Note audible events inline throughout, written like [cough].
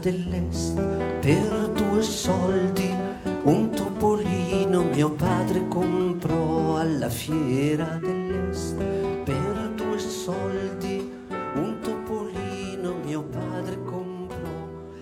alla fiera dell'est per due soldi un topolino mio padre comprò alla fiera dell'est per due soldi un topolino mio padre comprò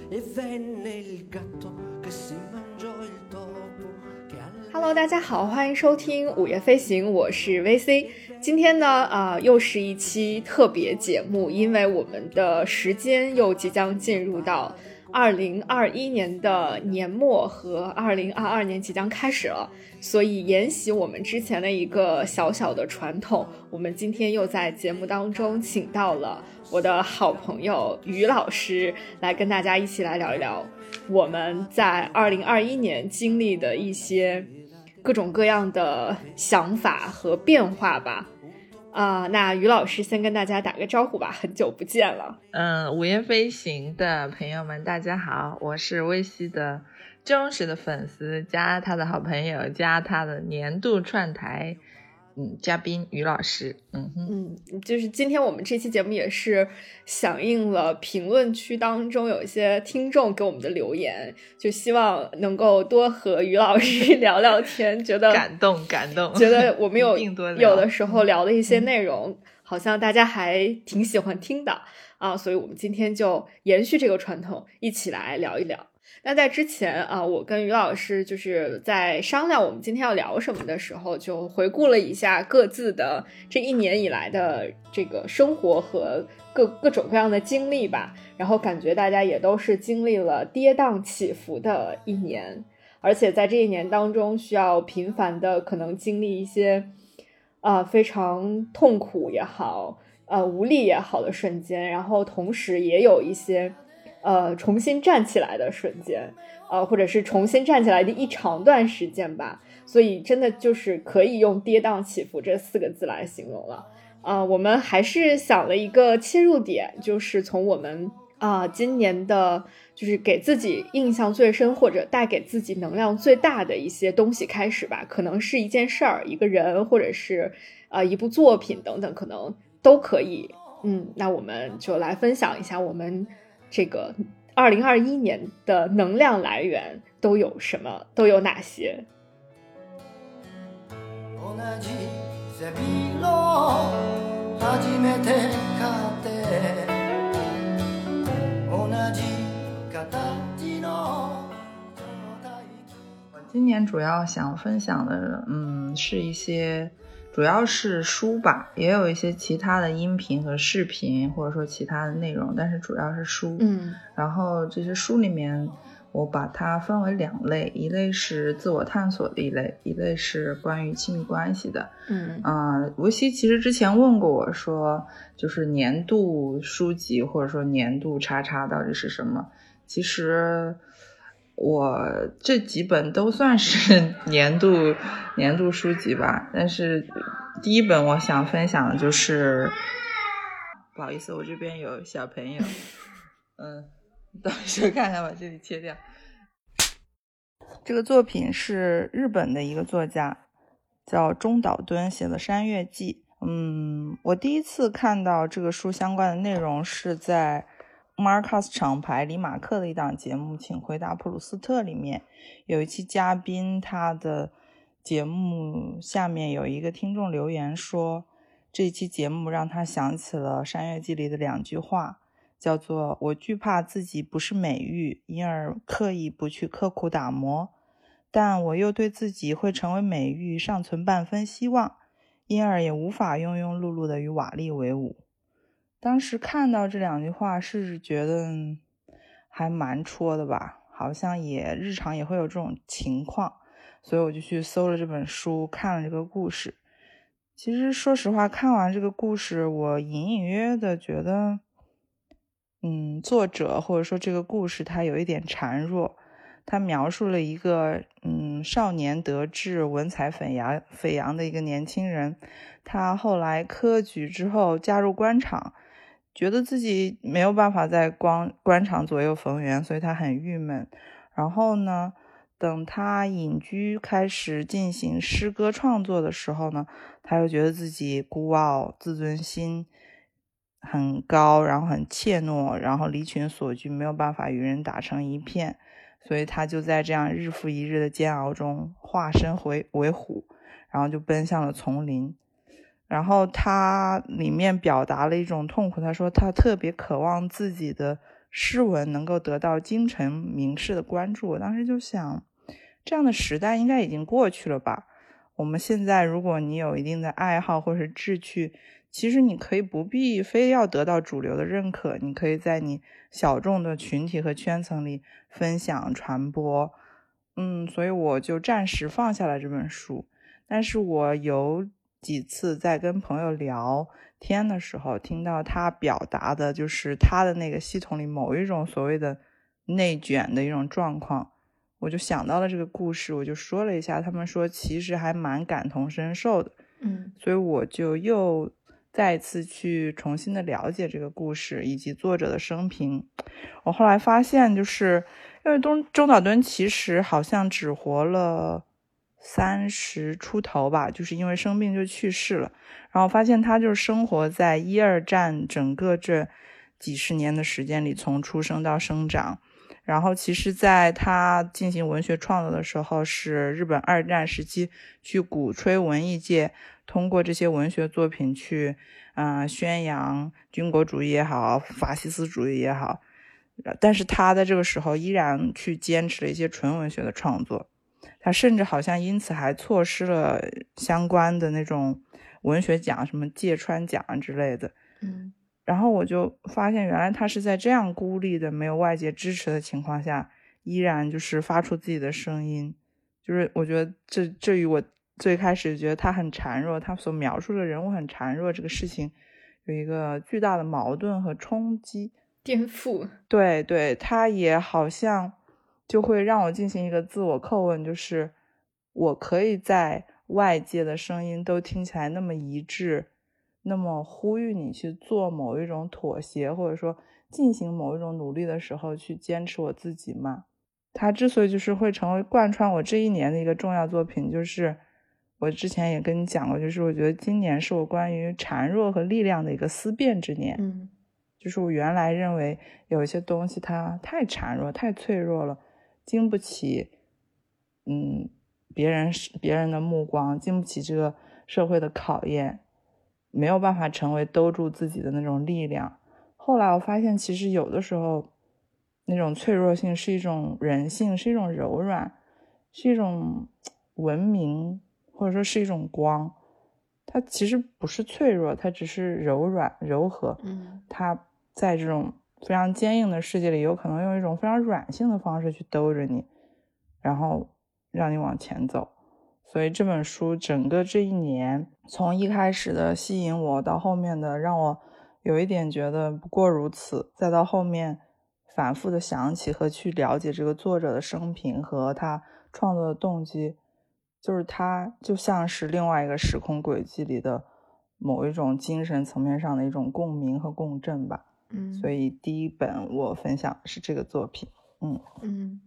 e venne il gatto che si mangiò il topo che alla Hello，大家好，欢迎收听《午夜飞行》，我是 VC。 今天呢，啊、又是一期特别节目，因为我们的时间又即将进入到二零二一年的年末和二零二二年即将开始了，所以沿袭我们之前的一个小小的传统，我们今天又在节目当中请到了我的好朋友于老师来跟大家一起来聊一聊我们在二零二一年经历的一些各种各样的想法和变化吧。啊、那于老师先跟大家打个招呼吧，[laughs] 很久不见了。嗯，午夜飞行的朋友们，大家好，我是威西的忠实的粉丝，加他的好朋友，加他的年度串台，嗯，嘉宾于老师，嗯哼，嗯，就是今天我们这期节目也是响应了评论区当中有一些听众给我们的留言，就希望能够多和于老师 [laughs] 聊聊天，觉得感动感动，觉得 [laughs] 我们有有的时候聊的一些内容，好像大家还挺喜欢听的啊，所以我们今天就延续这个传统，一起来聊一聊。那在之前啊，我跟于老师就是在商量我们今天要聊什么的时候，就回顾了一下各自的这一年以来的这个生活和各各种各样的经历吧。然后感觉大家也都是经历了跌宕起伏的一年，而且在这一年当中，需要频繁的可能经历一些啊、非常痛苦也好，呃无力也好的瞬间，然后同时也有一些呃重新站起来的瞬间，呃或者是重新站起来的一长段时间吧。所以真的就是可以用跌宕起伏这四个字来形容了。啊、我们还是想了一个切入点，就是从我们啊、今年的，就是给自己印象最深或者带给自己能量最大的一些东西开始吧。可能是一件事儿、一个人，或者是呃一部作品等等，可能都可以。嗯，那我们就来分享一下我们这个二零二一年的能量来源都有什么，都有哪些。同じ背広初めて買って同じ形の今年主要想分享的，嗯，是一些， 主要是书吧，也有一些其他的音频和视频，或者说其他的内容，但是主要是书，嗯然后这些书里面，我把它分为两类，一类是自我探索的一类，一类是关于亲密关系的。嗯嗯，维西其实之前问过我说，就是年度书籍或者说年度叉叉到底是什么？其实我这几本都算是 [laughs] 年度年度书籍吧，但是第一本我想分享的就是，不好意思，我这边有小朋友，嗯，到时候看看把这里切掉。这个作品是日本的一个作家，叫中岛敦写的《山月记》。嗯，我第一次看到这个书相关的内容是在 Marcus 厂牌李马克的一档节目《请回答普鲁斯特》里面，有一期嘉宾他的节目下面有一个听众留言说，这期节目让他想起了《山月记》里的两句话，叫做“我惧怕自己不是美玉，因而刻意不去刻苦打磨”。但我又对自己会成为美玉尚存半分希望，因而也无法庸庸碌碌的与瓦砾为伍。当时看到这两句话，是觉得还蛮戳的吧，好像也日常也会有这种情况，所以我就去搜了这本书，看了这个故事。其实说实话，看完这个故事，我隐隐约约的觉得，嗯，作者或者说这个故事它有一点孱弱。他描述了一个嗯少年得志、文采斐扬斐扬的一个年轻人，他后来科举之后加入官场，觉得自己没有办法在官官场左右逢源，所以他很郁闷。然后呢，等他隐居开始进行诗歌创作的时候呢，他又觉得自己孤傲、自尊心很高，然后很怯懦，然后离群索居，没有办法与人打成一片，所以他就在这样日复一日的煎熬中化身为为虎，然后就奔向了丛林。然后他里面表达了一种痛苦，他说他特别渴望自己的诗文能够得到京城名士的关注。我当时就想，这样的时代应该已经过去了吧？我们现在，如果你有一定的爱好或是志趣，其实你可以不必非要得到主流的认可，你可以在你小众的群体和圈层里分享传播。嗯，所以我就暂时放下了这本书。但是我有几次在跟朋友聊天的时候，听到他表达的就是他的那个系统里某一种所谓的内卷的一种状况。我就想到了这个故事，我就说了一下，他们说其实还蛮感同身受的，嗯，所以我就又再次去重新的了解这个故事以及作者的生平。我后来发现，就是因为东中岛敦其实好像只活了三十出头吧，就是因为生病就去世了。然后发现他就是生活在一二战整个这几十年的时间里，从出生到生长。然后，其实，在他进行文学创作的时候，是日本二战时期去鼓吹文艺界通过这些文学作品去，嗯，宣扬军国主义也好，法西斯主义也好。但是他在这个时候依然去坚持了一些纯文学的创作。他甚至好像因此还错失了相关的那种文学奖，什么芥川奖之类的。嗯。然后我就发现，原来他是在这样孤立的、没有外界支持的情况下，依然就是发出自己的声音。就是我觉得这这与我最开始觉得他很孱弱，他所描述的人物很孱弱这个事情，有一个巨大的矛盾和冲击、颠覆。对对，他也好像就会让我进行一个自我叩问，就是我可以在外界的声音都听起来那么一致。那么呼吁你去做某一种妥协，或者说进行某一种努力的时候，去坚持我自己吗？它之所以就是会成为贯穿我这一年的一个重要作品，就是我之前也跟你讲过，就是我觉得今年是我关于孱弱和力量的一个思辨之年。嗯，就是我原来认为有一些东西它太孱弱、太脆弱了，经不起嗯别人别人的目光，经不起这个社会的考验。没有办法成为兜住自己的那种力量。后来我发现，其实有的时候，那种脆弱性是一种人性，是一种柔软，是一种文明，或者说是一种光。它其实不是脆弱，它只是柔软、柔和。嗯，它在这种非常坚硬的世界里，有可能用一种非常软性的方式去兜着你，然后让你往前走。所以这本书整个这一年，从一开始的吸引我，到后面的让我有一点觉得不过如此，再到后面反复的想起和去了解这个作者的生平和他创作的动机，就是他就像是另外一个时空轨迹里的某一种精神层面上的一种共鸣和共振吧。嗯，所以第一本我分享是这个作品。嗯嗯。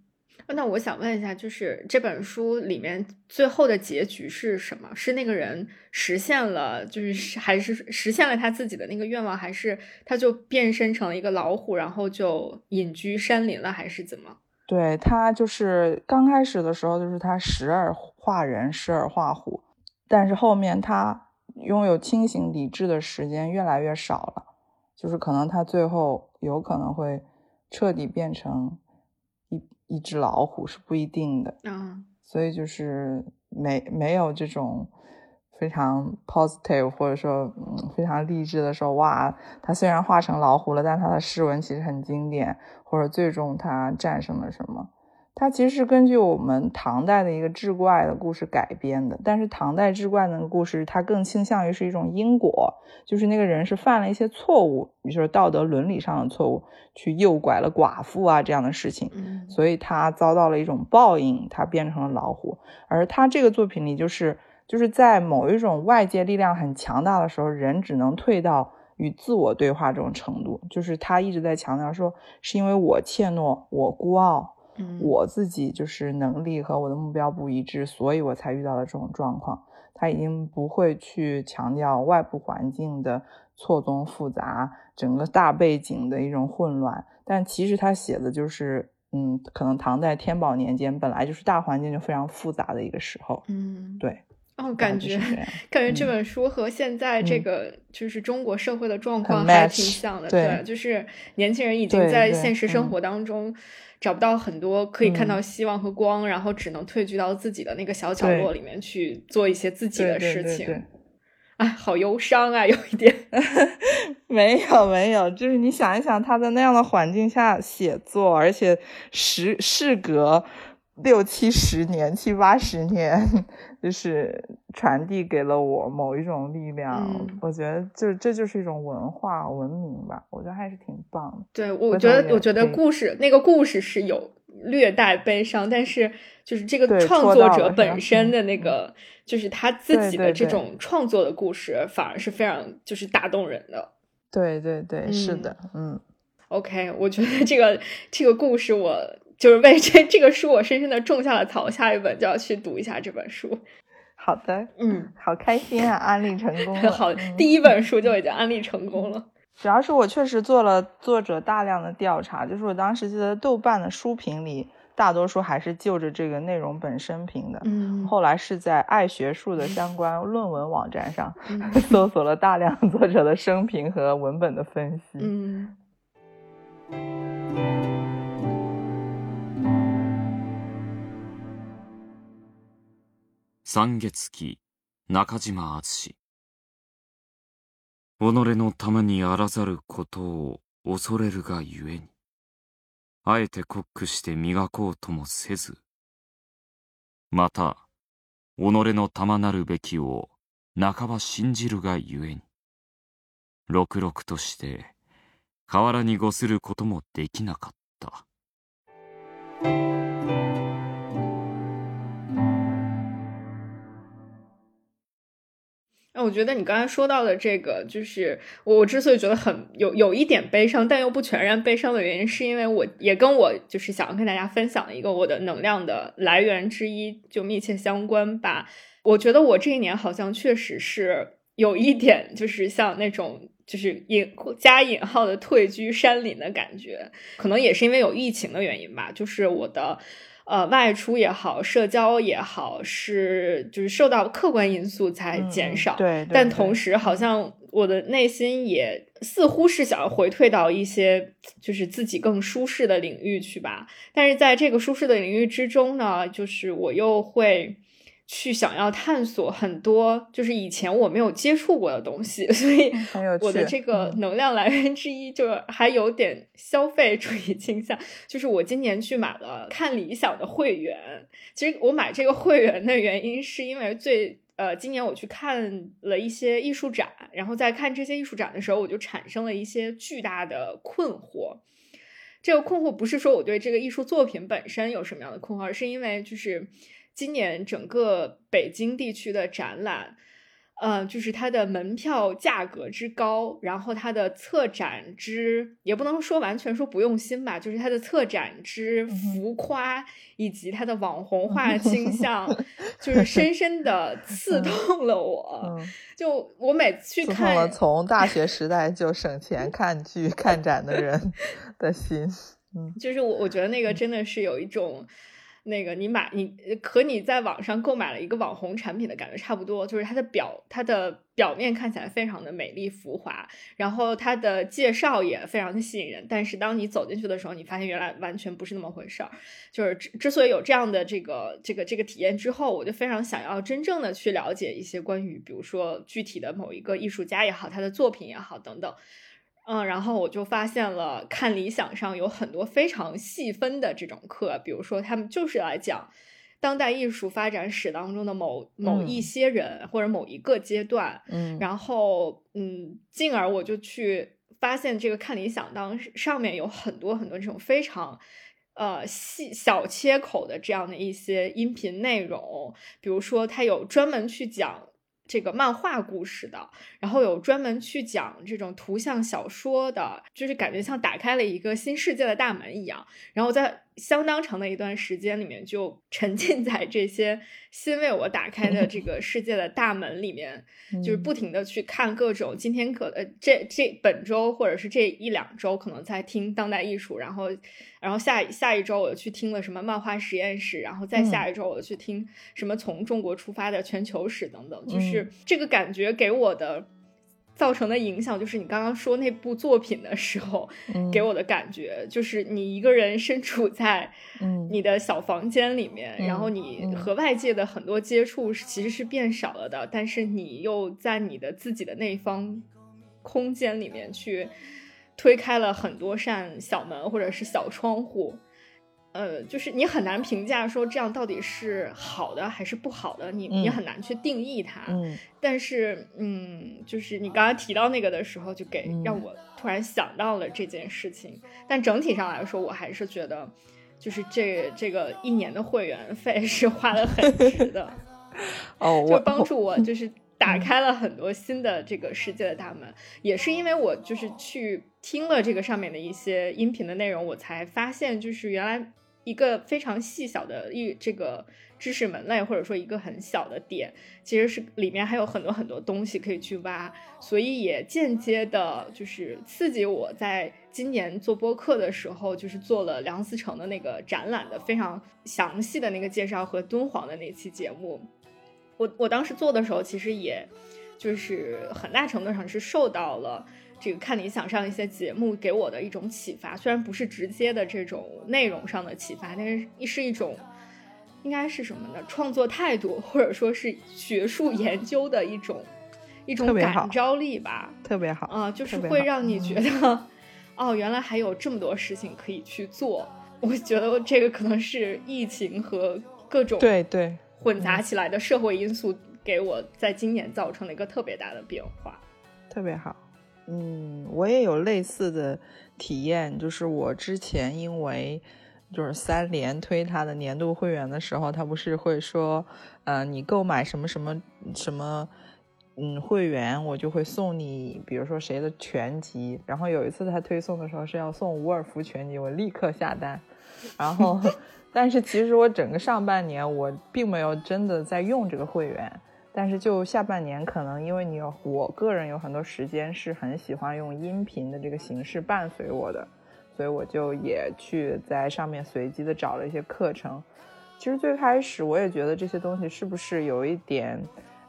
那我想问一下，就是这本书里面最后的结局是什么？是那个人实现了，就是还是实现了他自己的那个愿望，还是他就变身成了一个老虎，然后就隐居山林了，还是怎么？对他就是刚开始的时候，就是他时而化人，时而化虎，但是后面他拥有清醒理智的时间越来越少了，就是可能他最后有可能会彻底变成。一一只老虎是不一定的，嗯，所以就是没没有这种非常 positive 或者说嗯非常励志的说，哇，他虽然化成老虎了，但他的诗文其实很经典，或者最终他战胜了什么。它其实是根据我们唐代的一个志怪的故事改编的，但是唐代志怪那个故事，它更倾向于是一种因果，就是那个人是犯了一些错误，比如说道德伦理上的错误，去诱拐了寡妇啊这样的事情，所以他遭到了一种报应，他变成了老虎。而他这个作品里，就是就是在某一种外界力量很强大的时候，人只能退到与自我对话这种程度，就是他一直在强调说，是因为我怯懦，我孤傲。我自己就是能力和我的目标不一致，所以我才遇到了这种状况。他已经不会去强调外部环境的错综复杂，整个大背景的一种混乱。但其实他写的就是，嗯，可能唐代天宝年间本来就是大环境就非常复杂的一个时候。嗯，对。哦，感觉感觉这本书和现在这个就是中国社会的状况还挺像的。对，就是年轻人已经在现实生活当中找不到很多可以看到希望和光，然后只能退居到自己的那个小角落里面去做一些自己的事情。哎，好忧伤啊，有一点。[laughs] 没有没有，就是你想一想，他在那样的环境下写作，而且时事隔六七十年、七八十年。就是传递给了我某一种力量，我觉得就这就是一种文化文明吧，我觉得还是挺棒的。对，我觉得我觉得故事那个故事是有略带悲伤，但是就是这个创作者本身的那个，就是他自己的这种创作的故事，反而是非常就是打动人的。对对对，是的，嗯。OK，我觉得这个这个故事我。就是为这这个书，我深深的种下了草。下一本就要去读一下这本书。好的，嗯，好开心啊！安利成功了。[laughs] 好，第一本书就已经安利成功了。主要是我确实做了作者大量的调查，就是我当时记得豆瓣的书评里，大多数还是就着这个内容本身评的。嗯，后来是在爱学术的相关论文网站上 [laughs] 搜索了大量作者的生平和文本的分析。嗯。三月期中島敦己のためにあらざることを恐れるがゆえに、あえて酷苦して磨こうともせず、また、己の玉なるべきを半ば信じるがゆえに、ろくろくとして、河原にごすることもできなかった。那我觉得你刚才说到的这个，就是我之所以觉得很有有一点悲伤，但又不全然悲伤的原因，是因为我也跟我就是想要跟大家分享一个我的能量的来源之一就密切相关吧。我觉得我这一年好像确实是有一点，就是像那种就是引加引号的退居山林的感觉，可能也是因为有疫情的原因吧，就是我的。呃，外出也好，社交也好，是就是受到客观因素才减少。对，但同时好像我的内心也似乎是想要回退到一些就是自己更舒适的领域去吧。但是在这个舒适的领域之中呢，就是我又会。去想要探索很多就是以前我没有接触过的东西，[laughs] 所以我的这个能量来源之一就是还有点消费主义倾向。就是我今年去买了看理想的会员，其实我买这个会员的原因是因为最呃今年我去看了一些艺术展，然后在看这些艺术展的时候，我就产生了一些巨大的困惑。这个困惑不是说我对这个艺术作品本身有什么样的困惑，而是因为就是。今年整个北京地区的展览，呃，就是它的门票价格之高，然后它的策展之也不能说完全说不用心吧，就是它的策展之浮夸，以及它的网红化倾向，[laughs] 就是深深的刺痛了我。就我每次去看，了从大学时代就省钱 [laughs] 看剧看展的人的心。嗯，就是我我觉得那个真的是有一种。那个你买你和你在网上购买了一个网红产品的感觉差不多，就是它的表它的表面看起来非常的美丽浮华，然后它的介绍也非常的吸引人，但是当你走进去的时候，你发现原来完全不是那么回事儿。就是之之所以有这样的这个这个这个体验之后，我就非常想要真正的去了解一些关于比如说具体的某一个艺术家也好，他的作品也好等等。嗯，然后我就发现了，看理想上有很多非常细分的这种课，比如说他们就是来讲当代艺术发展史当中的某某一些人或者某一个阶段，嗯，然后嗯，进而我就去发现这个看理想当上面有很多很多这种非常呃细小切口的这样的一些音频内容，比如说他有专门去讲。这个漫画故事的，然后有专门去讲这种图像小说的，就是感觉像打开了一个新世界的大门一样。然后在相当长的一段时间里面，就沉浸在这些新为我打开的这个世界的大门里面，[laughs] 就是不停的去看各种。今天可呃，这这本周或者是这一两周可能在听当代艺术，然后然后下下一周我又去听了什么漫画实验室，然后再下一周我又去听什么从中国出发的全球史等等，就是这个感觉给我的。造成的影响就是你刚刚说那部作品的时候，给我的感觉就是你一个人身处在你的小房间里面，然后你和外界的很多接触其实是变少了的，但是你又在你的自己的那方空间里面去推开了很多扇小门或者是小窗户。呃，就是你很难评价说这样到底是好的还是不好的，你你很难去定义它。嗯，但是嗯，就是你刚刚提到那个的时候，就给让我突然想到了这件事情。但整体上来说，我还是觉得，就是这这个一年的会员费 [laughs] 是花的很值的。[laughs] 哦，就帮助我就 [laughs] 是打开了很多新的这个世界的大门，也是因为我就是去听了这个上面的一些音频的内容，我才发现就是原来。一个非常细小的一这个知识门类，或者说一个很小的点，其实是里面还有很多很多东西可以去挖，所以也间接的，就是刺激我在今年做播客的时候，就是做了梁思成的那个展览的非常详细的那个介绍和敦煌的那期节目。我我当时做的时候，其实也就是很大程度上是受到了。这个看理想上一些节目给我的一种启发，虽然不是直接的这种内容上的启发，但是是一种，应该是什么呢？创作态度或者说是学术研究的一种一种感召力吧。特别好啊，就是会让你觉得，哦，原来还有这么多事情可以去做。我觉得这个可能是疫情和各种对对混杂起来的社会因素给我在今年造成了一个特别大的变化。特别好。嗯，我也有类似的体验，就是我之前因为就是三连推他的年度会员的时候，他不是会说，呃，你购买什么什么什么，嗯，会员我就会送你，比如说谁的全集。然后有一次他推送的时候是要送伍尔夫全集，我立刻下单。然后，[laughs] 但是其实我整个上半年我并没有真的在用这个会员。但是就下半年，可能因为你有我个人有很多时间是很喜欢用音频的这个形式伴随我的，所以我就也去在上面随机的找了一些课程。其实最开始我也觉得这些东西是不是有一点，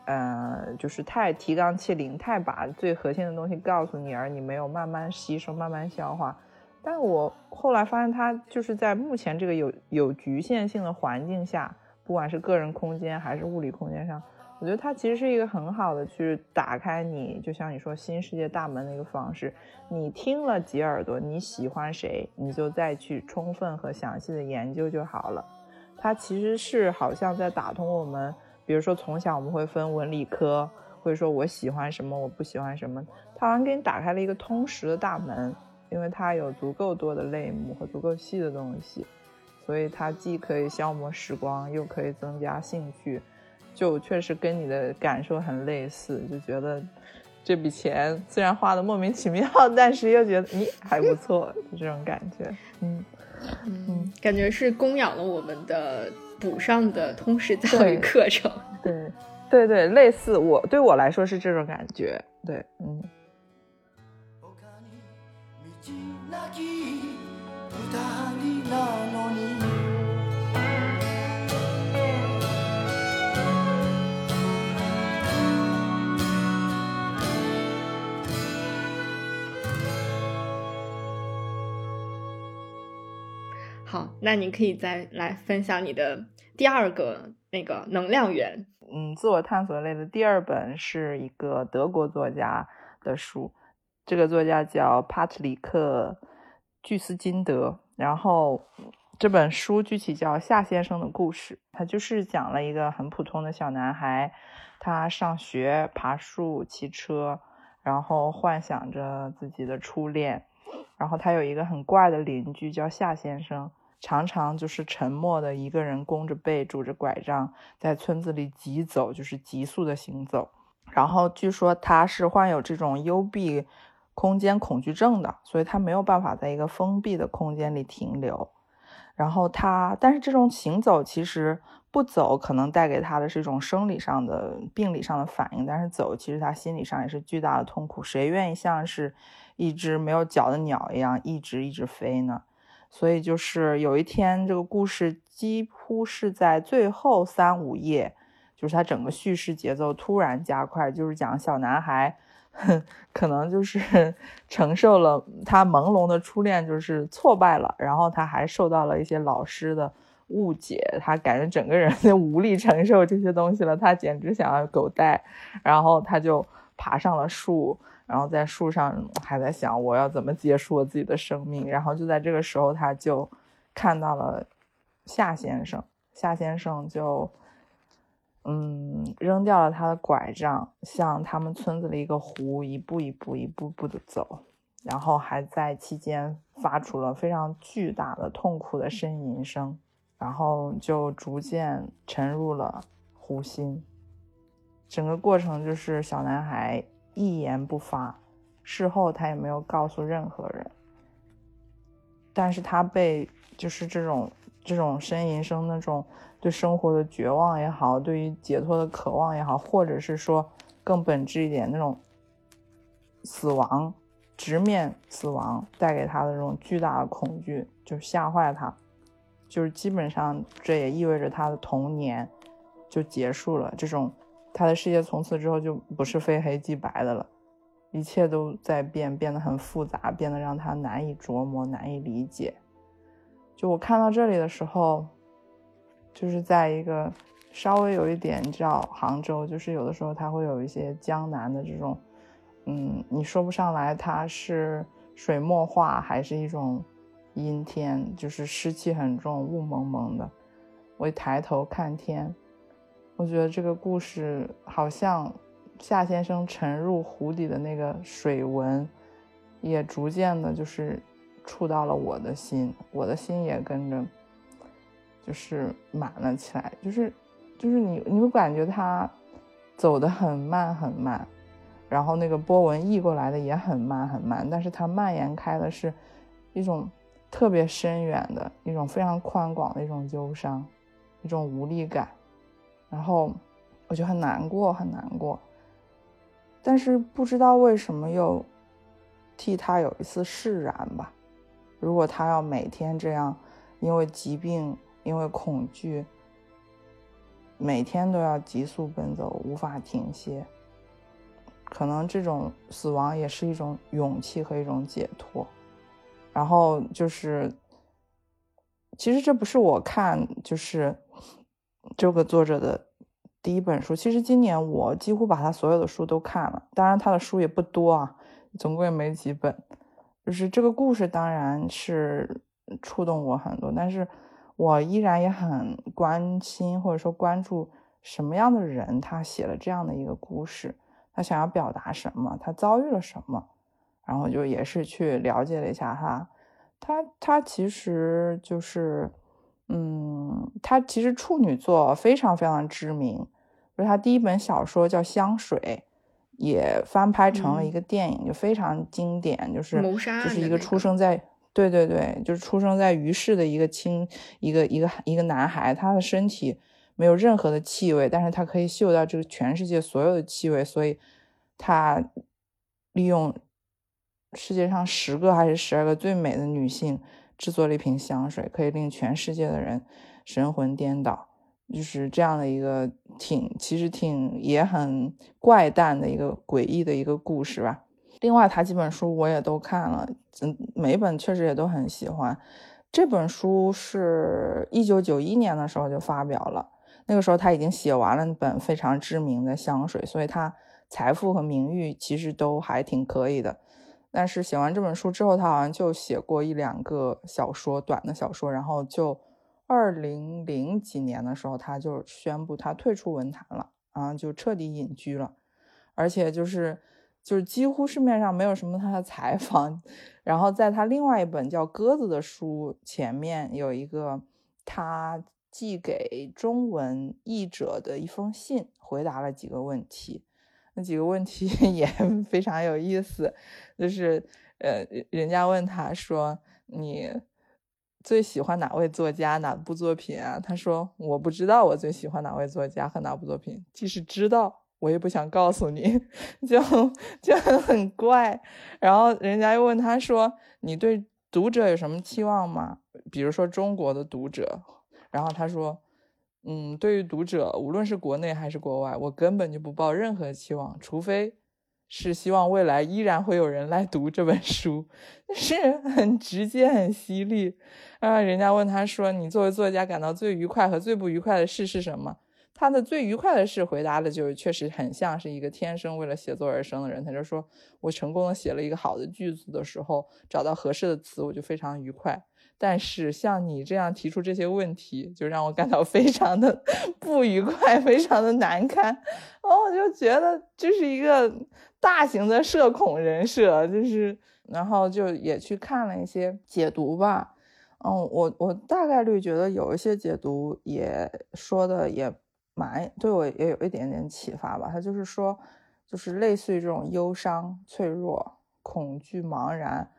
呃，就是太提纲挈领，太把最核心的东西告诉你，而你没有慢慢吸收、慢慢消化。但我后来发现，它就是在目前这个有有局限性的环境下，不管是个人空间还是物理空间上。我觉得它其实是一个很好的去打开你，就像你说新世界大门的一个方式。你听了几耳朵，你喜欢谁，你就再去充分和详细的研究就好了。它其实是好像在打通我们，比如说从小我们会分文理科，或者说我喜欢什么，我不喜欢什么，它好像给你打开了一个通识的大门，因为它有足够多的类目和足够细的东西，所以它既可以消磨时光，又可以增加兴趣。就确实跟你的感受很类似，就觉得这笔钱虽然花的莫名其妙，但是又觉得咦还不错，就这种感觉。[laughs] 嗯嗯，感觉是供养了我们的补上的通识教育课程。对对对，类似我对我来说是这种感觉。对，嗯。好，那你可以再来分享你的第二个那个能量源。嗯，自我探索类的第二本是一个德国作家的书，这个作家叫帕特里克·巨斯金德。然后这本书具体叫《夏先生的故事》，他就是讲了一个很普通的小男孩，他上学、爬树、骑车，然后幻想着自己的初恋。然后他有一个很怪的邻居叫夏先生。常常就是沉默的一个人，弓着背，拄着拐杖，在村子里疾走，就是急速的行走。然后据说他是患有这种幽闭空间恐惧症的，所以他没有办法在一个封闭的空间里停留。然后他，但是这种行走其实不走，可能带给他的是一种生理上的、病理上的反应，但是走，其实他心理上也是巨大的痛苦。谁愿意像是一只没有脚的鸟一样一直一直飞呢？所以就是有一天，这个故事几乎是在最后三五页，就是他整个叙事节奏突然加快，就是讲小男孩。可能就是 [laughs] 承受了他朦胧的初恋就是挫败了，然后他还受到了一些老师的误解，他感觉整个人就无力承受这些东西了，他简直想要狗带，然后他就爬上了树，然后在树上还在想我要怎么结束我自己的生命，然后就在这个时候他就看到了夏先生，夏先生就。嗯，扔掉了他的拐杖，向他们村子的一个湖一步一步、一步步的走，然后还在期间发出了非常巨大的痛苦的呻吟声，然后就逐渐沉入了湖心。整个过程就是小男孩一言不发，事后他也没有告诉任何人，但是他被就是这种这种呻吟声那种。对生活的绝望也好，对于解脱的渴望也好，或者是说更本质一点那种死亡，直面死亡带给他的这种巨大的恐惧，就吓坏他，就是基本上这也意味着他的童年就结束了。这种他的世界从此之后就不是非黑即白的了，一切都在变，变得很复杂，变得让他难以琢磨、难以理解。就我看到这里的时候。就是在一个稍微有一点，你知道，杭州就是有的时候它会有一些江南的这种，嗯，你说不上来它是水墨画还是一种阴天，就是湿气很重，雾蒙蒙的。我一抬头看天，我觉得这个故事好像夏先生沉入湖底的那个水纹，也逐渐的就是触到了我的心，我的心也跟着。就是满了起来，就是，就是你，你会感觉他走得很慢很慢，然后那个波纹溢过来的也很慢很慢，但是它蔓延开的是一种特别深远的一种非常宽广的一种忧伤，一种无力感，然后我就很难过很难过，但是不知道为什么又替他有一丝释然吧。如果他要每天这样，因为疾病。因为恐惧，每天都要急速奔走，无法停歇。可能这种死亡也是一种勇气和一种解脱。然后就是，其实这不是我看就是这个作者的第一本书。其实今年我几乎把他所有的书都看了，当然他的书也不多啊，总共也没几本。就是这个故事当然是触动我很多，但是。我依然也很关心或者说关注什么样的人，他写了这样的一个故事，他想要表达什么，他遭遇了什么，然后就也是去了解了一下他，他他其实就是，嗯，他其实处女座非常非常知名，就是他第一本小说叫《香水》，也翻拍成了一个电影，就非常经典，就是谋杀就是一个出生在。对对对，就是出生在于市的一个青一个一个一个男孩，他的身体没有任何的气味，但是他可以嗅到这个全世界所有的气味，所以他利用世界上十个还是十二个最美的女性制作了一瓶香水，可以令全世界的人神魂颠倒，就是这样的一个挺其实挺也很怪诞的一个诡异的一个故事吧。另外，他几本书我也都看了，嗯，每本确实也都很喜欢。这本书是一九九一年的时候就发表了，那个时候他已经写完了那本非常知名的香水，所以他财富和名誉其实都还挺可以的。但是写完这本书之后，他好像就写过一两个小说，短的小说，然后就二零零几年的时候，他就宣布他退出文坛了，啊，就彻底隐居了，而且就是。就是几乎市面上没有什么他的采访，然后在他另外一本叫《鸽子》的书前面有一个他寄给中文译者的一封信，回答了几个问题。那几个问题 [laughs] 也非常有意思，就是呃，人家问他说：“你最喜欢哪位作家、哪部作品啊？他说我不知道我最喜欢哪位作家和哪部作品，即使知道，我也不想告诉你，[laughs] 就就很怪。然后人家又问他说：“你对读者有什么期望吗？比如说中国的读者。”然后他说：“嗯，对于读者，无论是国内还是国外，我根本就不抱任何期望，除非。”是希望未来依然会有人来读这本书，[laughs] 是很直接、很犀利。啊，人家问他说：“你作为作家感到最愉快和最不愉快的事是什么？”他的最愉快的事回答的就是确实很像是一个天生为了写作而生的人。他就说：“我成功的写了一个好的句子的时候，找到合适的词，我就非常愉快。”但是像你这样提出这些问题，就让我感到非常的 [laughs] 不愉快，非常的难堪。然后，我就觉得这是一个。大型的社恐人设，就是，然后就也去看了一些解读吧，嗯，我我大概率觉得有一些解读也说的也蛮对我也有一点点启发吧。他就是说，就是类似于这种忧伤、脆弱、恐惧、茫然，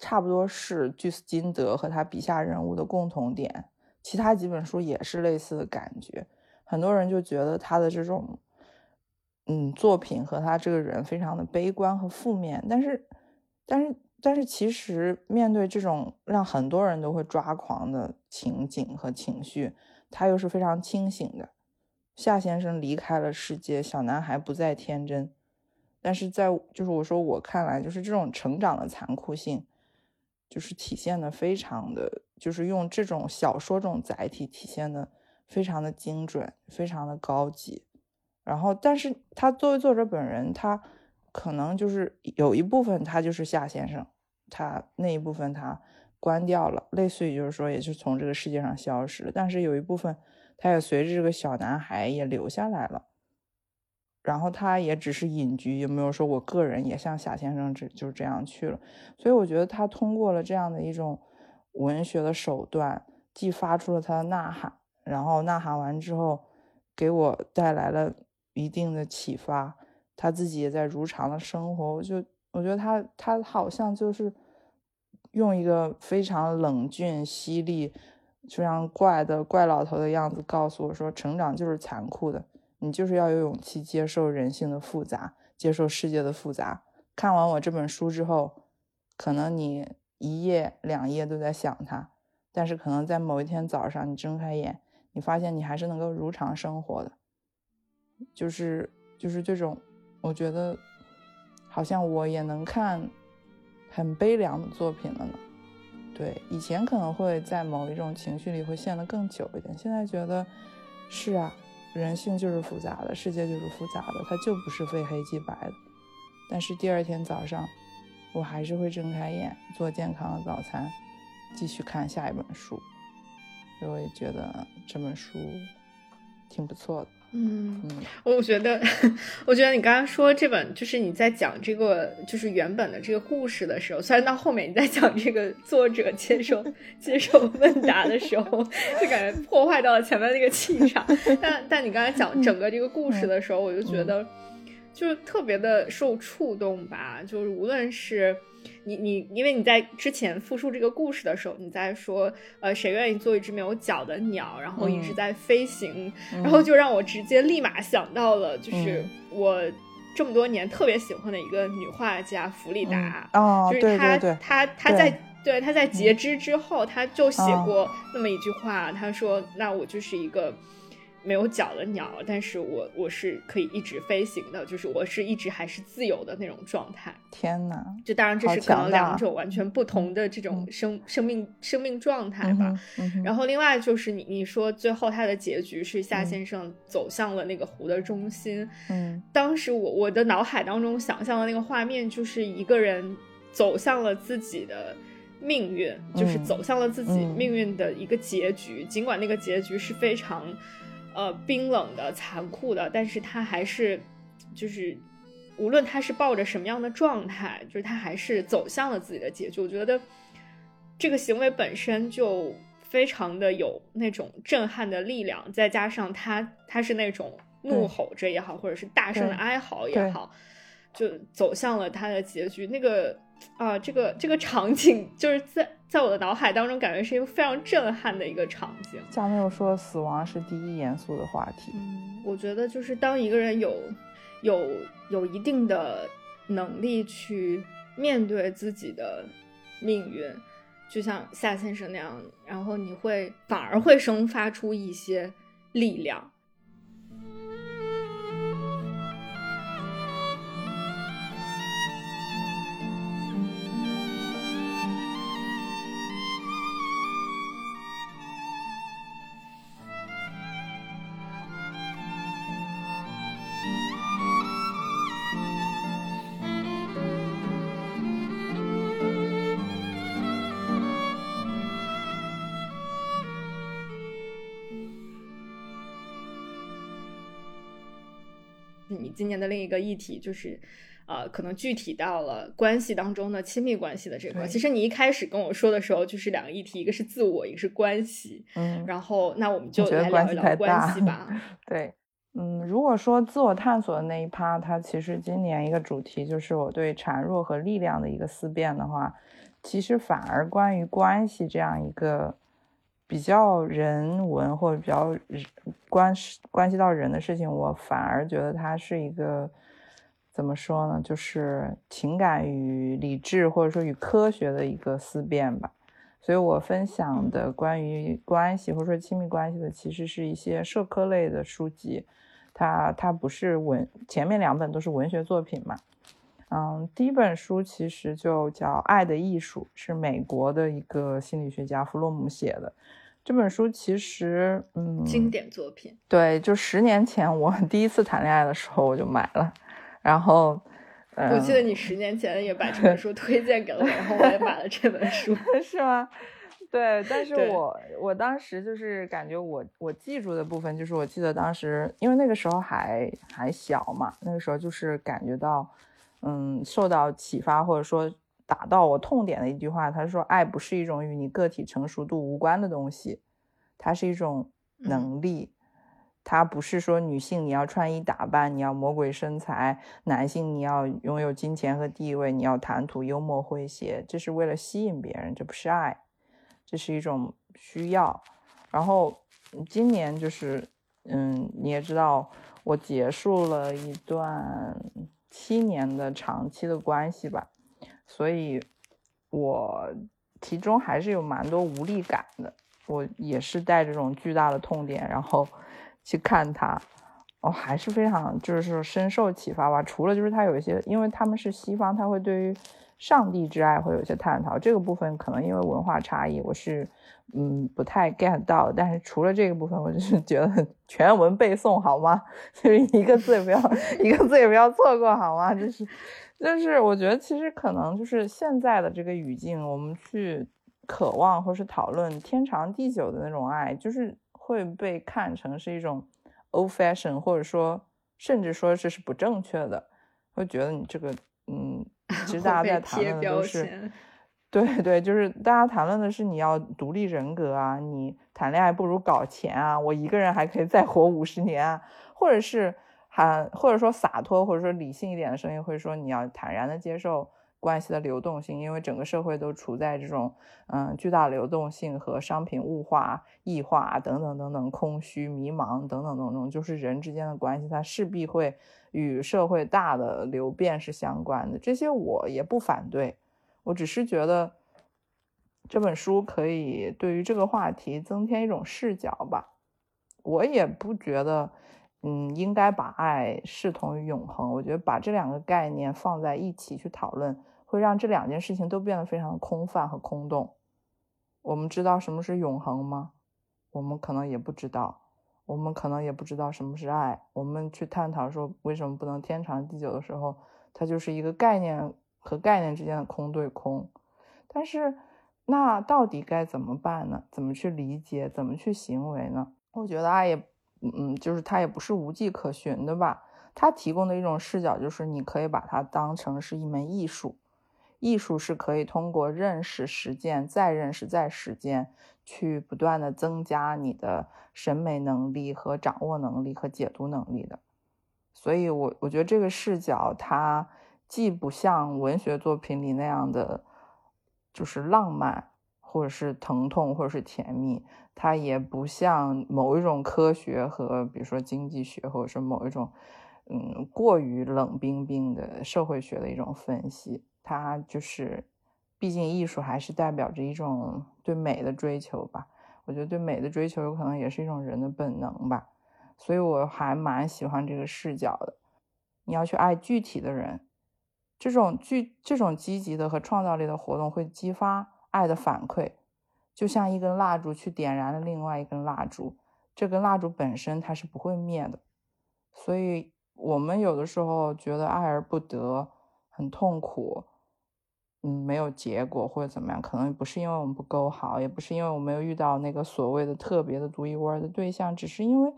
差不多是居斯金德和他笔下人物的共同点。其他几本书也是类似的感觉，很多人就觉得他的这种。嗯，作品和他这个人非常的悲观和负面，但是，但是，但是，其实面对这种让很多人都会抓狂的情景和情绪，他又是非常清醒的。夏先生离开了世界，小男孩不再天真，但是在就是我说我看来，就是这种成长的残酷性，就是体现的非常的，就是用这种小说这种载体体现的非常的精准，非常的高级。然后，但是他作为作者本人，他可能就是有一部分他就是夏先生，他那一部分他关掉了，类似于就是说，也就从这个世界上消失了。但是有一部分，他也随着这个小男孩也留下来了。然后他也只是隐居，也没有说我个人也像夏先生这就这样去了。所以我觉得他通过了这样的一种文学的手段，既发出了他的呐喊，然后呐喊完之后，给我带来了。一定的启发，他自己也在如常的生活。我就我觉得他他好像就是用一个非常冷峻、犀利、非常怪的怪老头的样子告诉我说：成长就是残酷的，你就是要有勇气接受人性的复杂，接受世界的复杂。看完我这本书之后，可能你一夜两夜都在想他，但是可能在某一天早上你睁开眼，你发现你还是能够如常生活的。就是就是这种，我觉得好像我也能看很悲凉的作品了呢。对，以前可能会在某一种情绪里会陷得更久一点，现在觉得是啊，人性就是复杂的，世界就是复杂的，它就不是非黑即白的。但是第二天早上，我还是会睁开眼，做健康的早餐，继续看下一本书。所以我也觉得这本书挺不错的。嗯，我觉得，[laughs] 我觉得你刚刚说这本就是你在讲这个就是原本的这个故事的时候，虽然到后面你在讲这个作者接受 [laughs] 接受问答的时候，[laughs] 就感觉破坏到了前面那个气场，但但你刚才讲整个这个故事的时候，我就觉得就是特别的受触动吧，就是无论是。你你，因为你在之前复述这个故事的时候，你在说，呃，谁愿意做一只没有脚的鸟，然后一直在飞行，然后就让我直接立马想到了，就是我这么多年特别喜欢的一个女画家弗里达，哦，就是她，她，她在，对，她在截肢之后，她就写过那么一句话，她说，那我就是一个。没有脚的鸟，但是我我是可以一直飞行的，就是我是一直还是自由的那种状态。天哪！就当然这是可能两种完全不同的这种生生命生命状态吧。然后另外就是你你说最后他的结局是夏先生走向了那个湖的中心。嗯，当时我我的脑海当中想象的那个画面就是一个人走向了自己的命运，就是走向了自己命运的一个结局，尽管那个结局是非常。呃，冰冷的、残酷的，但是他还是，就是，无论他是抱着什么样的状态，就是他还是走向了自己的结局。我觉得这个行为本身就非常的有那种震撼的力量，再加上他他是那种怒吼着也好，或者是大声的哀嚎也好，就走向了他的结局。那个啊，这个这个场景就是在在我的脑海当中感觉是一个非常震撼的一个场景。下面又说死亡是第一严肃的话题。嗯，我觉得就是当一个人有有有一定的能力去面对自己的命运，就像夏先生那样，然后你会反而会生发出一些力量。今年的另一个议题就是，呃，可能具体到了关系当中的亲密关系的这块。其实你一开始跟我说的时候，就是两个议题，一个是自我，一个是关系。嗯，然后那我们就来聊一聊关系吧。[laughs] 对，嗯，如果说自我探索的那一趴，它其实今年一个主题就是我对孱弱和力量的一个思辨的话，其实反而关于关系这样一个。比较人文或者比较关关系到人的事情，我反而觉得它是一个怎么说呢？就是情感与理智或者说与科学的一个思辨吧。所以我分享的关于关系或者说亲密关系的，其实是一些社科类的书籍。它它不是文，前面两本都是文学作品嘛。嗯，第一本书其实就叫《爱的艺术》，是美国的一个心理学家弗洛姆写的。这本书其实，嗯，经典作品。对，就十年前我 [laughs] 第一次谈恋爱的时候，我就买了。然后，我记得你十年前也把这本书 [laughs] 推荐给了我，然后我也买了这本书，[laughs] 是吗？对，但是我我当时就是感觉我我记住的部分，就是我记得当时，因为那个时候还还小嘛，那个时候就是感觉到，嗯，受到启发或者说。打到我痛点的一句话，他说：“爱不是一种与你个体成熟度无关的东西，它是一种能力。它不是说女性你要穿衣打扮，你要魔鬼身材；男性你要拥有金钱和地位，你要谈吐幽默诙谐，这是为了吸引别人，这不是爱，这是一种需要。然后今年就是，嗯，你也知道，我结束了一段七年的长期的关系吧。”所以，我其中还是有蛮多无力感的。我也是带这种巨大的痛点，然后 [laughs] 去看它，哦，还是非常就是深受启发吧。除了就是他有一些，因为他们是西方，他会对于上帝之爱会有一些探讨。这个部分可能因为文化差异，我是嗯不太 get 到。但是除了这个部分，我就是觉得 [laughs] 全文背诵好吗？[laughs] 就是一个字也不要，一个字也不要错过好吗？就是。就是我觉得，其实可能就是现在的这个语境，我们去渴望或是讨论天长地久的那种爱，就是会被看成是一种 old fashion，或者说甚至说这是不正确的。会觉得你这个，嗯，[laughs] 其实大家在谈论的都是，[laughs] 对对，就是大家谈论的是你要独立人格啊，你谈恋爱不如搞钱啊，我一个人还可以再活五十年啊，或者是。还或者说洒脱，或者说理性一点的声音会说，你要坦然的接受关系的流动性，因为整个社会都处在这种嗯巨大流动性和商品物化、异化等等等等，空虚、迷茫等等等等，就是人之间的关系，它势必会与社会大的流变是相关的。这些我也不反对，我只是觉得这本书可以对于这个话题增添一种视角吧。我也不觉得。嗯，应该把爱视同于永恒。我觉得把这两个概念放在一起去讨论，会让这两件事情都变得非常的空泛和空洞。我们知道什么是永恒吗？我们可能也不知道。我们可能也不知道什么是爱。我们去探讨说为什么不能天长地久的时候，它就是一个概念和概念之间的空对空。但是，那到底该怎么办呢？怎么去理解？怎么去行为呢？我觉得爱也。嗯，就是它也不是无迹可寻的吧？它提供的一种视角，就是你可以把它当成是一门艺术，艺术是可以通过认识、实践、再认识、再实践，去不断的增加你的审美能力和掌握能力和解读能力的。所以，我我觉得这个视角，它既不像文学作品里那样的，就是浪漫。或者是疼痛，或者是甜蜜。它也不像某一种科学和比如说经济学，或者是某一种嗯过于冷冰冰的社会学的一种分析。它就是，毕竟艺术还是代表着一种对美的追求吧。我觉得对美的追求有可能也是一种人的本能吧。所以我还蛮喜欢这个视角的。你要去爱具体的人，这种具这种积极的和创造力的活动会激发爱的反馈。就像一根蜡烛去点燃了另外一根蜡烛，这根蜡烛本身它是不会灭的。所以，我们有的时候觉得爱而不得，很痛苦，嗯，没有结果或者怎么样，可能不是因为我们不够好，也不是因为我没有遇到那个所谓的特别的独一无二的对象，只是因为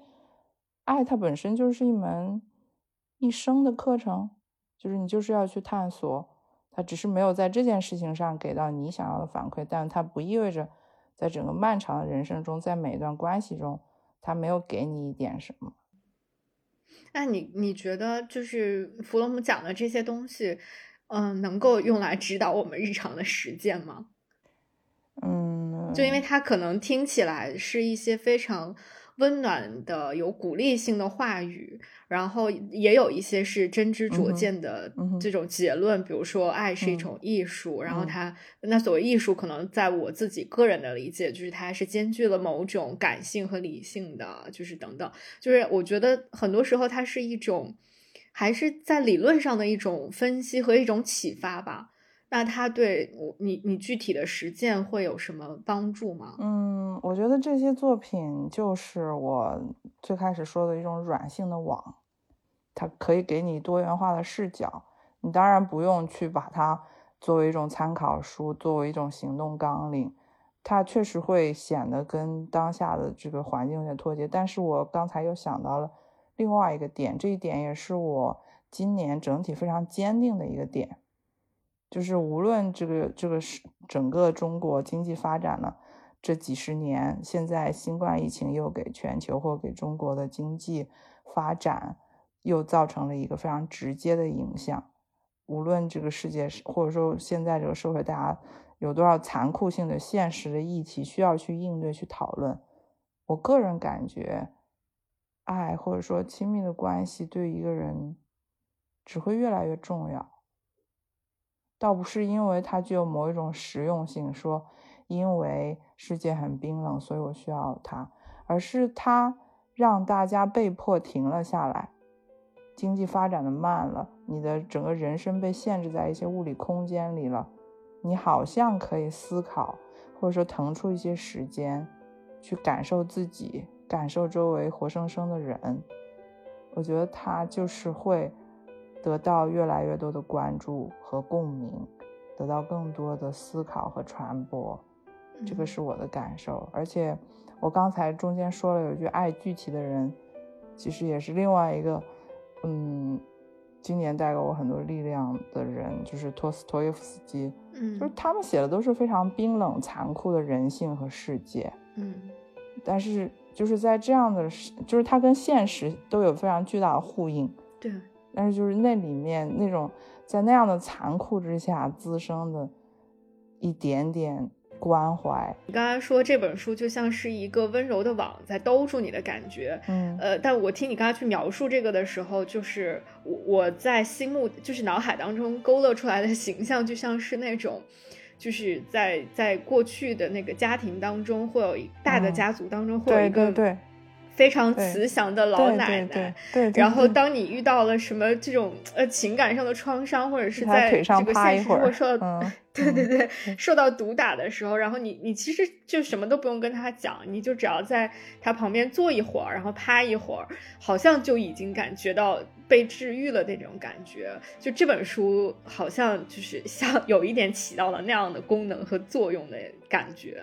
爱它本身就是一门一生的课程，就是你就是要去探索，它只是没有在这件事情上给到你想要的反馈，但它不意味着。在整个漫长的人生中，在每一段关系中，他没有给你一点什么。那你你觉得，就是弗洛姆讲的这些东西，嗯，能够用来指导我们日常的实践吗？嗯，就因为它可能听起来是一些非常。温暖的、有鼓励性的话语，然后也有一些是真知灼见的这种结论，比如说爱是一种艺术，然后它那所谓艺术，可能在我自己个人的理解，就是它是兼具了某种感性和理性的，就是等等，就是我觉得很多时候它是一种还是在理论上的一种分析和一种启发吧。那他对我你你具体的实践会有什么帮助吗？嗯，我觉得这些作品就是我最开始说的一种软性的网，它可以给你多元化的视角。你当然不用去把它作为一种参考书，作为一种行动纲领，它确实会显得跟当下的这个环境有点脱节。但是我刚才又想到了另外一个点，这一点也是我今年整体非常坚定的一个点。就是无论这个这个是整个中国经济发展了这几十年，现在新冠疫情又给全球或给中国的经济发展又造成了一个非常直接的影响。无论这个世界是或者说现在这个社会，大家有多少残酷性的现实的议题需要去应对去讨论，我个人感觉，爱或者说亲密的关系对一个人只会越来越重要。倒不是因为它具有某一种实用性，说因为世界很冰冷，所以我需要它，而是它让大家被迫停了下来，经济发展的慢了，你的整个人生被限制在一些物理空间里了，你好像可以思考，或者说腾出一些时间，去感受自己，感受周围活生生的人，我觉得他就是会。得到越来越多的关注和共鸣，得到更多的思考和传播，这个是我的感受。而且我刚才中间说了有句“爱具体的人”，其实也是另外一个，嗯，今年带给我很多力量的人，就是托斯托耶夫斯基。嗯，就是他们写的都是非常冰冷残酷的人性和世界。嗯，但是就是在这样的，就是它跟现实都有非常巨大的呼应。对。但是就是那里面那种在那样的残酷之下滋生的一点点关怀。你刚才说这本书就像是一个温柔的网在兜住你的感觉，嗯，呃，但我听你刚才去描述这个的时候，就是我我在心目就是脑海当中勾勒出来的形象，就像是那种就是在在过去的那个家庭当中，会有大的家族当中会有一个对。非常慈祥的老奶奶，对，然后当你遇到了什么这种呃情感上的创伤，或者是在这个现实如果受到，对对对，受到毒打的时候，然后你你其实就什么都不用跟他讲，你就只要在他旁边坐一会儿，然后趴一会儿，好像就已经感觉到被治愈了那种感觉。就这本书好像就是像 [laughs] 有一点起到了那样的功能和作用的感觉。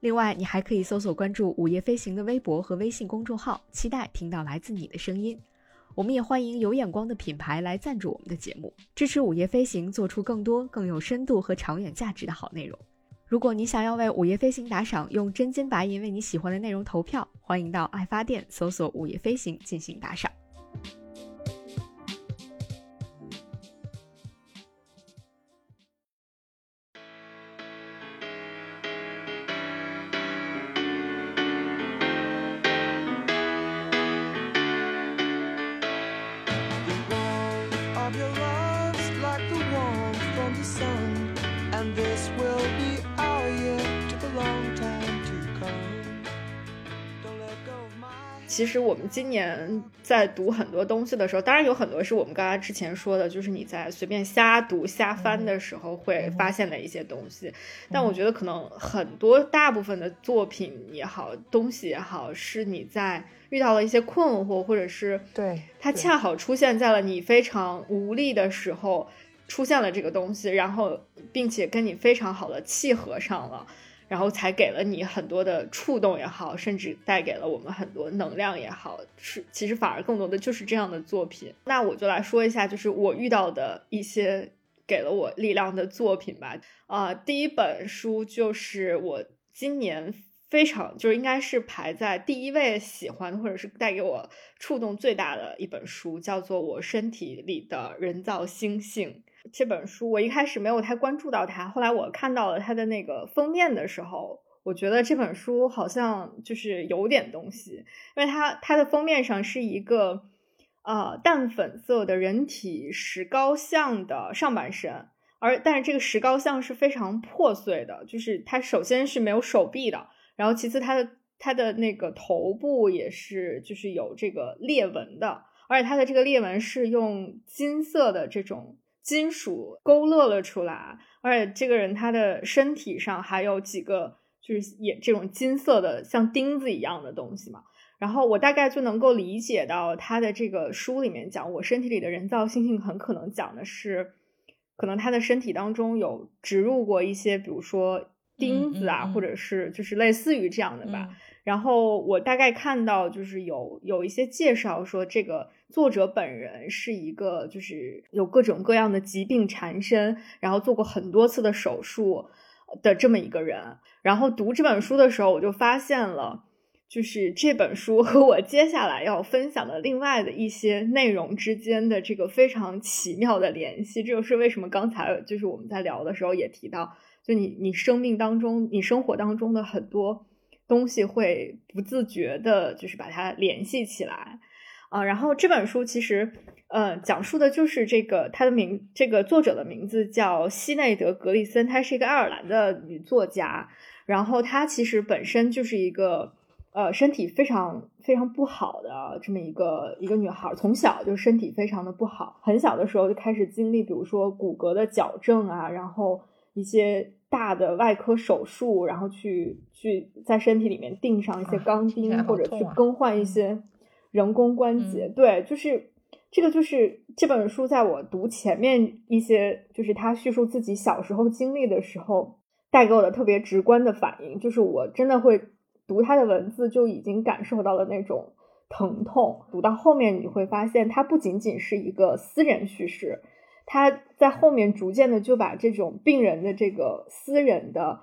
另外，你还可以搜索关注“午夜飞行”的微博和微信公众号，期待听到来自你的声音。我们也欢迎有眼光的品牌来赞助我们的节目，支持“午夜飞行”做出更多更有深度和长远价值的好内容。如果你想要为“午夜飞行”打赏，用真金白银为你喜欢的内容投票，欢迎到爱发电搜索“午夜飞行”进行打赏。其实我们今年在读很多东西的时候，当然有很多是我们刚才之前说的，就是你在随便瞎读瞎翻的时候会发现的一些东西。但我觉得可能很多大部分的作品也好，东西也好，是你在遇到了一些困惑，或者是对它恰好出现在了你非常无力的时候出现了这个东西，然后并且跟你非常好的契合上了。然后才给了你很多的触动也好，甚至带给了我们很多能量也好，是其实反而更多的就是这样的作品。那我就来说一下，就是我遇到的一些给了我力量的作品吧。啊，第一本书就是我今年非常就是应该是排在第一位喜欢或者是带给我触动最大的一本书，叫做《我身体里的人造星星》。这本书我一开始没有太关注到它，后来我看到了它的那个封面的时候，我觉得这本书好像就是有点东西，因为它它的封面上是一个呃淡粉色的人体石膏像的上半身，而但是这个石膏像是非常破碎的，就是它首先是没有手臂的，然后其次它的它的那个头部也是就是有这个裂纹的，而且它的这个裂纹是用金色的这种。金属勾勒了出来，而且这个人他的身体上还有几个就是也这种金色的像钉子一样的东西嘛。然后我大概就能够理解到他的这个书里面讲我身体里的人造星星，很可能讲的是可能他的身体当中有植入过一些，比如说钉子啊，或者是就是类似于这样的吧。然后我大概看到就是有有一些介绍说这个。作者本人是一个，就是有各种各样的疾病缠身，然后做过很多次的手术的这么一个人。然后读这本书的时候，我就发现了，就是这本书和我接下来要分享的另外的一些内容之间的这个非常奇妙的联系。这就是为什么刚才就是我们在聊的时候也提到，就你你生命当中、你生活当中的很多东西会不自觉的，就是把它联系起来。啊，然后这本书其实，呃，讲述的就是这个，它的名，这个作者的名字叫西内德·格里森，她是一个爱尔兰的女作家。然后她其实本身就是一个，呃，身体非常非常不好的这么一个一个女孩，从小就身体非常的不好，很小的时候就开始经历，比如说骨骼的矫正啊，然后一些大的外科手术，然后去去在身体里面钉上一些钢钉，或者去更换一些。人工关节，对，就是这个，就是这本书，在我读前面一些，就是他叙述自己小时候经历的时候，带给我的特别直观的反应，就是我真的会读他的文字，就已经感受到了那种疼痛。读到后面，你会发现，它不仅仅是一个私人叙事，他在后面逐渐的就把这种病人的这个私人的。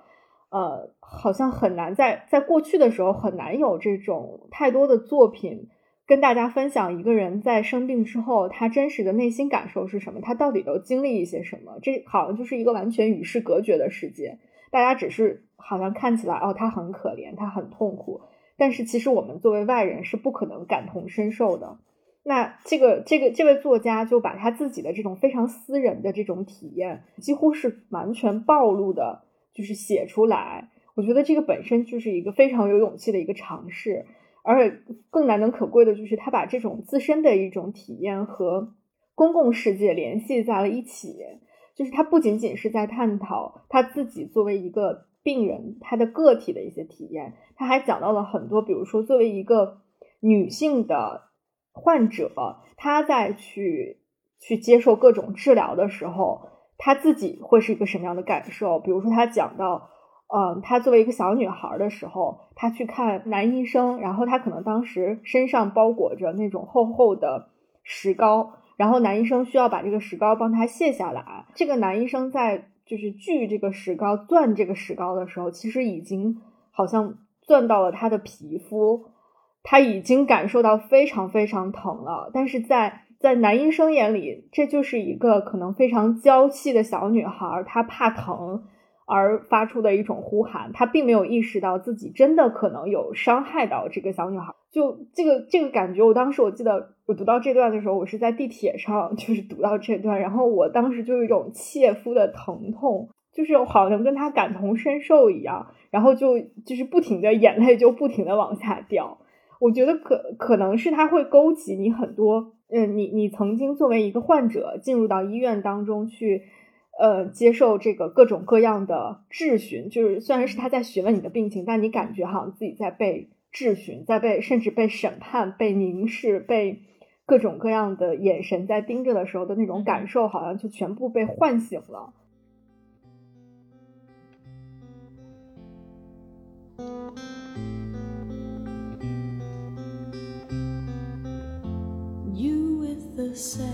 呃，好像很难在在过去的时候很难有这种太多的作品。跟大家分享一个人在生病之后，他真实的内心感受是什么？他到底都经历一些什么？这好像就是一个完全与世隔绝的世界。大家只是好像看起来哦，他很可怜，他很痛苦，但是其实我们作为外人是不可能感同身受的。那这个这个这位作家就把他自己的这种非常私人的这种体验，几乎是完全暴露的，就是写出来。我觉得这个本身就是一个非常有勇气的一个尝试。而且更难能可贵的就是，他把这种自身的一种体验和公共世界联系在了一起。就是他不仅仅是在探讨他自己作为一个病人他的个体的一些体验，他还讲到了很多，比如说作为一个女性的患者，他在去去接受各种治疗的时候，他自己会是一个什么样的感受？比如说，他讲到，嗯，她作为一个小女孩的时候，她去看男医生，然后她可能当时身上包裹着那种厚厚的石膏。然后男医生需要把这个石膏帮他卸下来。这个男医生在就是锯这个石膏、钻这个石膏的时候，其实已经好像钻到了他的皮肤，他已经感受到非常非常疼了。但是在在男医生眼里，这就是一个可能非常娇气的小女孩，她怕疼。而发出的一种呼喊，她并没有意识到自己真的可能有伤害到这个小女孩。就这个这个感觉，我当时我记得我读到这段的时候，我是在地铁上，[laughs] 就是读到这段，然后我当时就有一种切肤的疼痛，就是好像跟她感同身受一样，然后就就是不停的眼泪就不停的往下掉。我觉得可可能是他会勾起你很多，嗯，你你曾经作为一个患者进入到医院当中去。呃，接受这个各种各样的质询，就是虽然是他在询问你的病情，但你感觉好像自己在被质询，在被甚至被审判、被凝视、被各种各样的眼神在盯着的时候的那种感受，好像就全部被唤醒了。The same。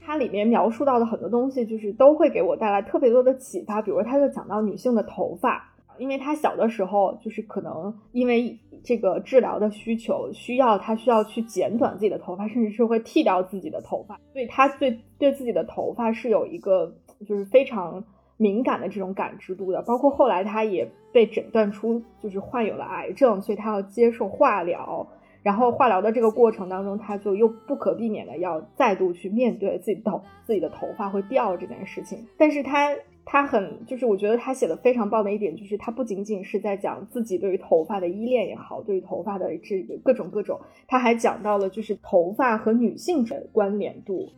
它里面描述到的很多东西，就是都会给我带来特别多的启发。比如，他就讲到女性的头发，因为她小的时候，就是可能因为这个治疗的需求，需要她需要去剪短自己的头发，甚至是会剃掉自己的头发，所以她对对自己的头发是有一个就是非常敏感的这种感知度的。包括后来他也被诊断出就是患有了癌症，所以他要接受化疗。然后化疗的这个过程当中，他就又不可避免的要再度去面对自己头自己的头发会掉这件事情。但是他他很就是我觉得他写的非常棒的一点就是，他不仅仅是在讲自己对于头发的依恋也好，对于头发的这个各种各种，他还讲到了就是头发和女性的关联度。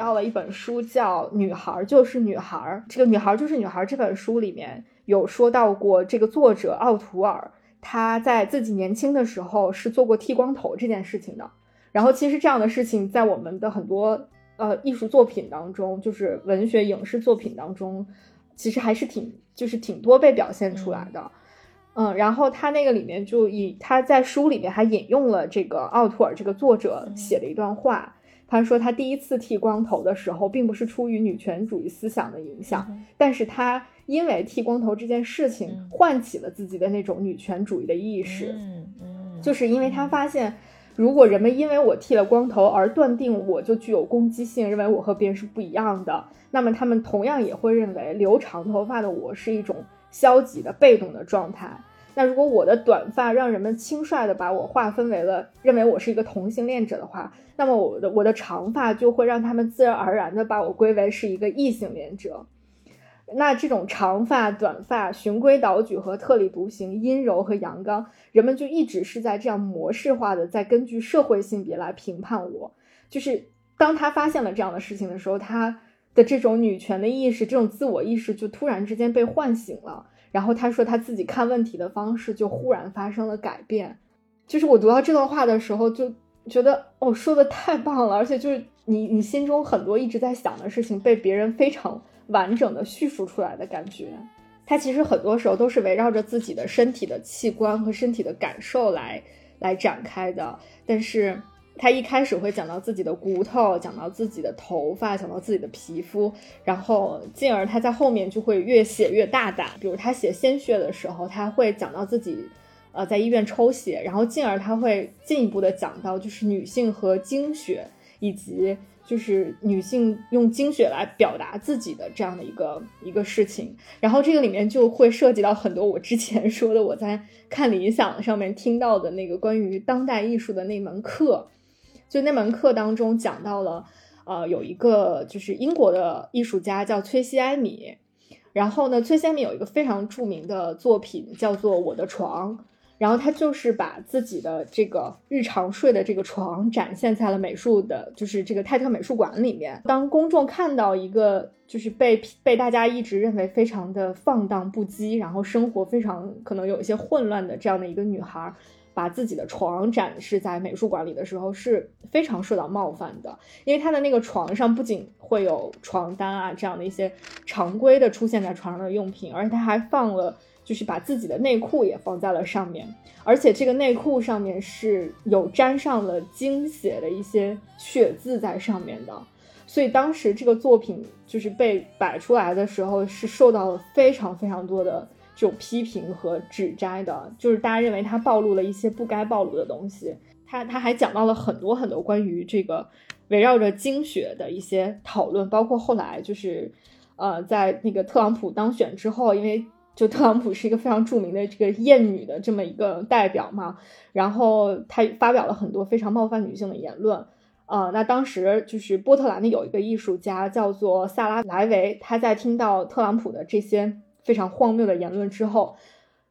提到了一本书叫《女孩就是女孩》，这个《女孩就是女孩》这本书里面有说到过这个作者奥图尔。他在自己年轻的时候是做过剃光头这件事情的，然后其实这样的事情在我们的很多呃艺术作品当中，就是文学影视作品当中，其实还是挺就是挺多被表现出来的，嗯，然后他那个里面就以他在书里面还引用了这个奥图尔这个作者写的一段话。他说，他第一次剃光头的时候，并不是出于女权主义思想的影响，但是他因为剃光头这件事情，唤起了自己的那种女权主义的意识。嗯嗯，就是因为他发现，如果人们因为我剃了光头而断定我就具有攻击性，认为我和别人是不一样的，那么他们同样也会认为留长头发的我是一种消极的、被动的状态。那如果我的短发让人们轻率的把我划分为了认为我是一个同性恋者的话，那么我的我的长发就会让他们自然而然的把我归为是一个异性恋者。那这种长发、短发、循规蹈矩和特立独行、阴柔和阳刚，人们就一直是在这样模式化的在根据社会性别来评判我。就是当他发现了这样的事情的时候，他的这种女权的意识、这种自我意识就突然之间被唤醒了。然后他说他自己看问题的方式就忽然发生了改变，就是我读到这段话的时候就觉得哦说的太棒了，而且就是你你心中很多一直在想的事情被别人非常完整的叙述出来的感觉。他其实很多时候都是围绕着自己的身体的器官和身体的感受来来展开的，但是。他一开始会讲到自己的骨头，讲到自己的头发，讲到自己的皮肤，然后进而他在后面就会越写越大胆。比如他写鲜血的时候，他会讲到自己，呃，在医院抽血，然后进而他会进一步的讲到就是女性和经血，以及就是女性用经血来表达自己的这样的一个一个事情。然后这个里面就会涉及到很多我之前 [laughs] 说的我在看理想上面听到的那个关于当代艺术的那门课。就那门课当中讲到了，呃，有一个就是英国的艺术家叫崔西埃米，然后呢，崔西埃米有一个非常著名的作品叫做《我的床》，然后他就是把自己的这个日常睡的这个床展现在了美术的，就是这个泰特美术馆里面。当公众看到一个就是被被大家一直认为非常的放荡不羁，然后生活非常可能有一些混乱的这样的一个女孩，把自己的床展示在美术馆里的时候，是非常受到冒犯的。因为他的那个床上不仅会有床单啊这样的一些常规的出现在床上的用品，而且他还放了。就是把自己的内裤也放在了上面，而且这个内裤上面是有沾上了精血的一些血渍在上面的，所以当时这个作品就是被摆出来的时候，是受到了非常非常多的这种批评和指摘的，就是大家认为他暴露了一些不该暴露的东西。他他还讲到了很多很多关于这个围绕着经血的一些讨论，包括后来就是呃，在那个特朗普当选之后，因为。就特朗普是一个非常著名的这个艳女的这么一个代表嘛，然后他发表了很多非常冒犯女性的言论，呃，那当时就是波特兰的有一个艺术家叫做萨拉莱维，他在听到特朗普的这些非常荒谬的言论之后，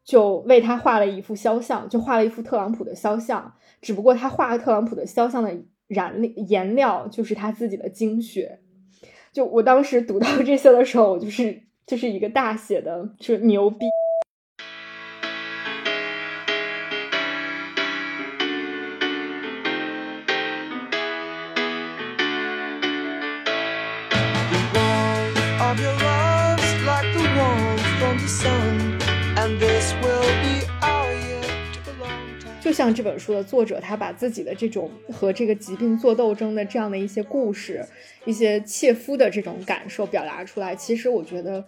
就为他画了一幅肖像，就画了一幅特朗普的肖像，只不过他画特朗普的肖像的燃料颜料就是他自己的精血，就我当时读到这些的时候，我就是。就是一个大写的，就是牛逼。像这本书的作者，他把自己的这种和这个疾病做斗争的这样的一些故事，一些切肤的这种感受表达出来。其实我觉得。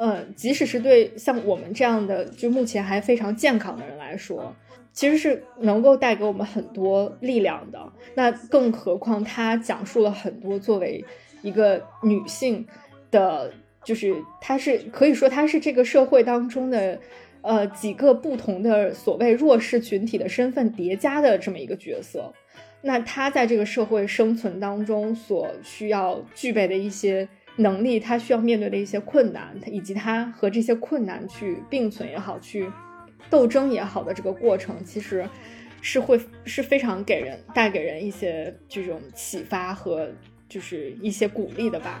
嗯，即使是对像我们这样的就目前还非常健康的人来说，其实是能够带给我们很多力量的。那更何况他讲述了很多作为一个女性的，就是她是可以说她是这个社会当中的，呃几个不同的所谓弱势群体的身份叠加的这么一个角色。那他在这个社会生存当中所需要具备的一些。能力，他需要面对的一些困难，以及他和这些困难去并存也好，去斗争也好的这个过程，其实是会是非常给人带给人一些这种启发和就是一些鼓励的吧。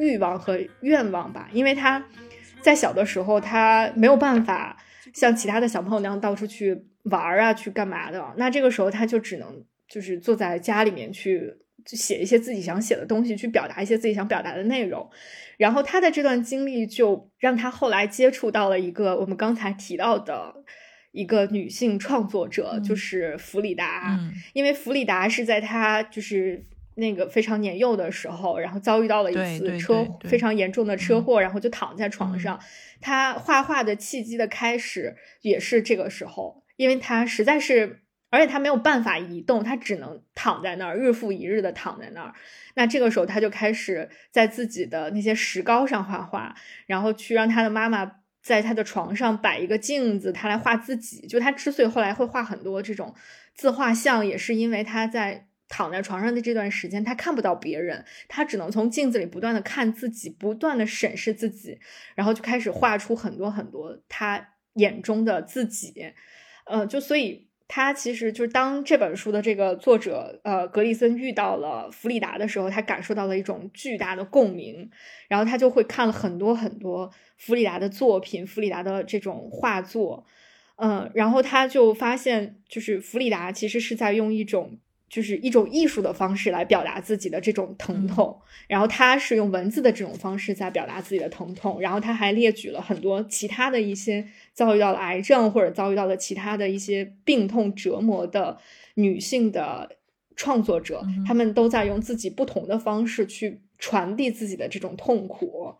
欲望和愿望吧。因为他在小的时候，他没有办法像其他的小朋友那样到处去玩啊，去干嘛的，那这个时候他就只能。就是坐在家里面去写一些自己想写的东西，去表达一些自己想表达的内容。然后他的这段经历就让他后来接触到了一个我们刚才提到的一个女性创作者，就是弗里达。因为弗里达是在他就是那个非常年幼的时候，然后遭遇到了一次车非常严重的车祸，然后就躺在床上。他画画的契机的开始也是这个时候，因为他实在是。而且他没有办法移动，他只能躺在那儿，日复一日的躺在那儿。那这个时候，他就开始在自己的那些石膏上画画，然后去让他的妈妈在他的床上摆一个镜子，他来画自己。就他之所以后来会画很多这种自画像，也是因为他在躺在床上的这段时间，他看不到别人，他只能从镜子里不断的看自己，不断的审视自己，然后就开始画出很多很多他眼中的自己。呃，就所以。他其实就是当这本书的这个作者，呃，格里森遇到了弗里达的时候，他感受到了一种巨大的共鸣，然后他就会看了很多很多弗里达的作品，弗里达的这种画作，嗯，然后他就发现，就是弗里达其实是在用一种。就是一种艺术的方式来表达自己的这种疼痛，然后他是用文字的这种方式在表达自己的疼痛，然后他还列举了很多其他的一些遭遇到了癌症或者遭遇到了其他的一些病痛折磨的女性的创作者，他们都在用自己不同的方式去传递自己的这种痛苦。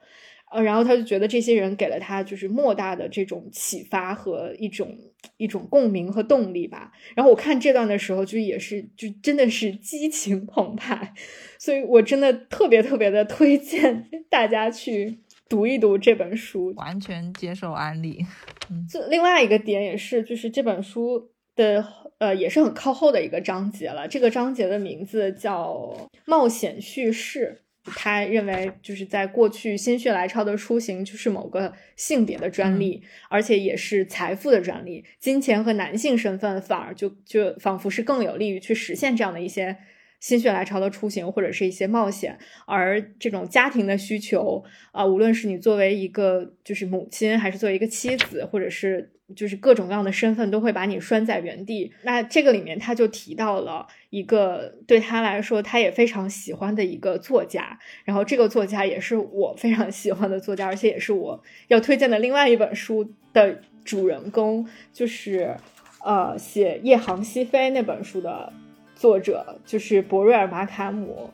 呃，然后他就觉得这些人给了他就是莫大的这种启发和一种一种共鸣和动力吧。然后我看这段的时候，就也是就真的是激情澎湃，所以我真的特别特别的推荐 [laughs] 大家去读一读这本书，完全接受安利。嗯这另外一个点也是，就是这本书的呃也是很靠后的一个章节了。这个章节的名字叫《冒险叙事》。他认为，就是在过去心血来潮的出行就是某个性别的专利，而且也是财富的专利。金钱和男性身份反而就就仿佛是更有利于去实现这样的一些心血来潮的出行或者是一些冒险。而这种家庭的需求啊，无论是你作为一个就是母亲，还是作为一个妻子，或者是。就是各种各样的身份都会把你拴在原地。那这个里面他就提到了一个对他来说他也非常喜欢的一个作家，然后这个作家也是我非常喜欢的作家，而且也是我要推荐的另外一本书的主人公，就是呃写《夜航西飞》那本书的作者，就是博瑞尔·马卡姆。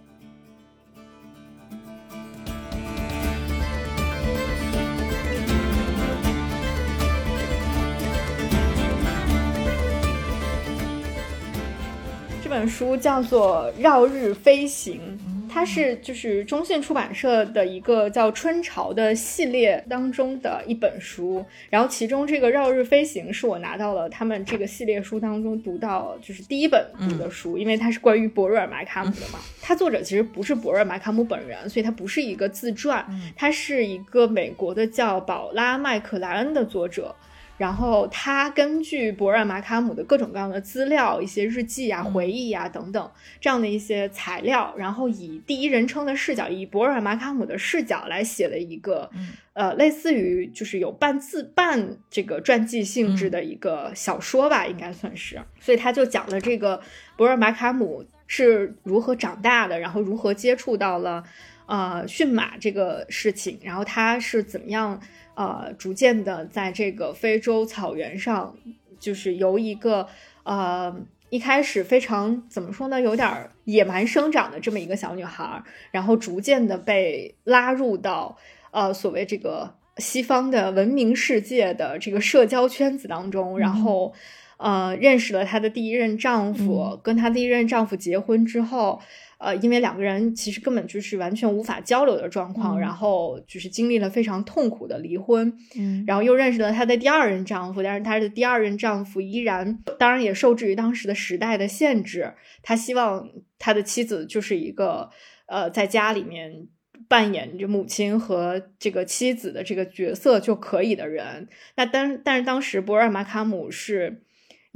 这本书叫做《绕日飞行》，它是就是中信出版社的一个叫《春潮》的系列当中的一本书。然后其中这个《绕日飞行》是我拿到了他们这个系列书当中读到就是第一本读的书，因为它是关于博瑞尔·马卡姆的嘛。它作者其实不是博瑞尔·马卡姆本人，所以它不是一个自传，它是一个美国的叫宝拉·麦克莱恩的作者。然后他根据博尔马卡姆的各种各样的资料、一些日记啊、回忆啊等等这样的一些材料，然后以第一人称的视角，以博尔马卡姆的视角来写了一个，呃，类似于就是有半自半这个传记性质的一个小说吧，应该算是。所以他就讲了这个博尔马卡姆是如何长大的，然后如何接触到了呃驯马这个事情，然后他是怎么样。呃，逐渐的在这个非洲草原上，就是由一个呃一开始非常怎么说呢，有点野蛮生长的这么一个小女孩，然后逐渐的被拉入到呃所谓这个西方的文明世界的这个社交圈子当中，然后呃认识了她的第一任丈夫，跟她第一任丈夫结婚之后。呃，因为两个人其实根本就是完全无法交流的状况，然后就是经历了非常痛苦的离婚，嗯，然后又认识了她的第二任丈夫，但是她的第二任丈夫依然，当然也受制于当时的时代的限制，他希望他的妻子就是一个呃，在家里面扮演着母亲和这个妻子的这个角色就可以的人。那当但是当时博尔马卡姆是。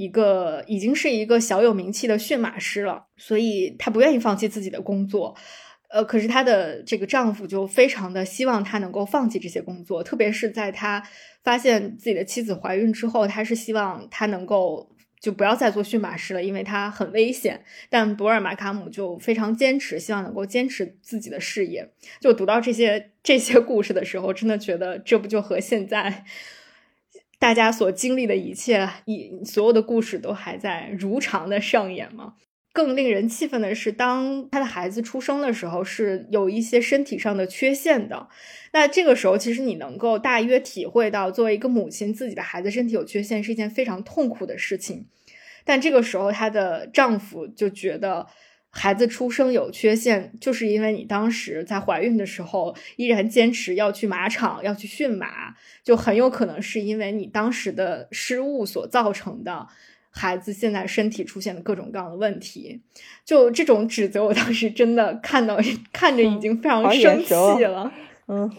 一个已经是一个小有名气的驯马师了，所以她不愿意放弃自己的工作，呃，可是她的这个丈夫就非常的希望她能够放弃这些工作，特别是在她发现自己的妻子怀孕之后，他是希望她能够就不要再做驯马师了，因为她很危险。但博尔马卡姆就非常坚持，希望能够坚持自己的事业。就读到这些这些故事的时候，真的觉得这不就和现在。大家所经历的一切，以所有的故事都还在如常的上演吗？更令人气愤的是，当他的孩子出生的时候，是有一些身体上的缺陷的。那这个时候，其实你能够大约体会到，作为一个母亲，自己的孩子身体有缺陷是一件非常痛苦的事情。但这个时候，她的丈夫就觉得。孩子出生有缺陷，就是因为你当时在怀孕的时候依然坚持要去马场要去驯马，就很有可能是因为你当时的失误所造成的，孩子现在身体出现的各种各样的问题。就这种指责，我当时真的看到 [laughs] 看着已经非常生气了。嗯，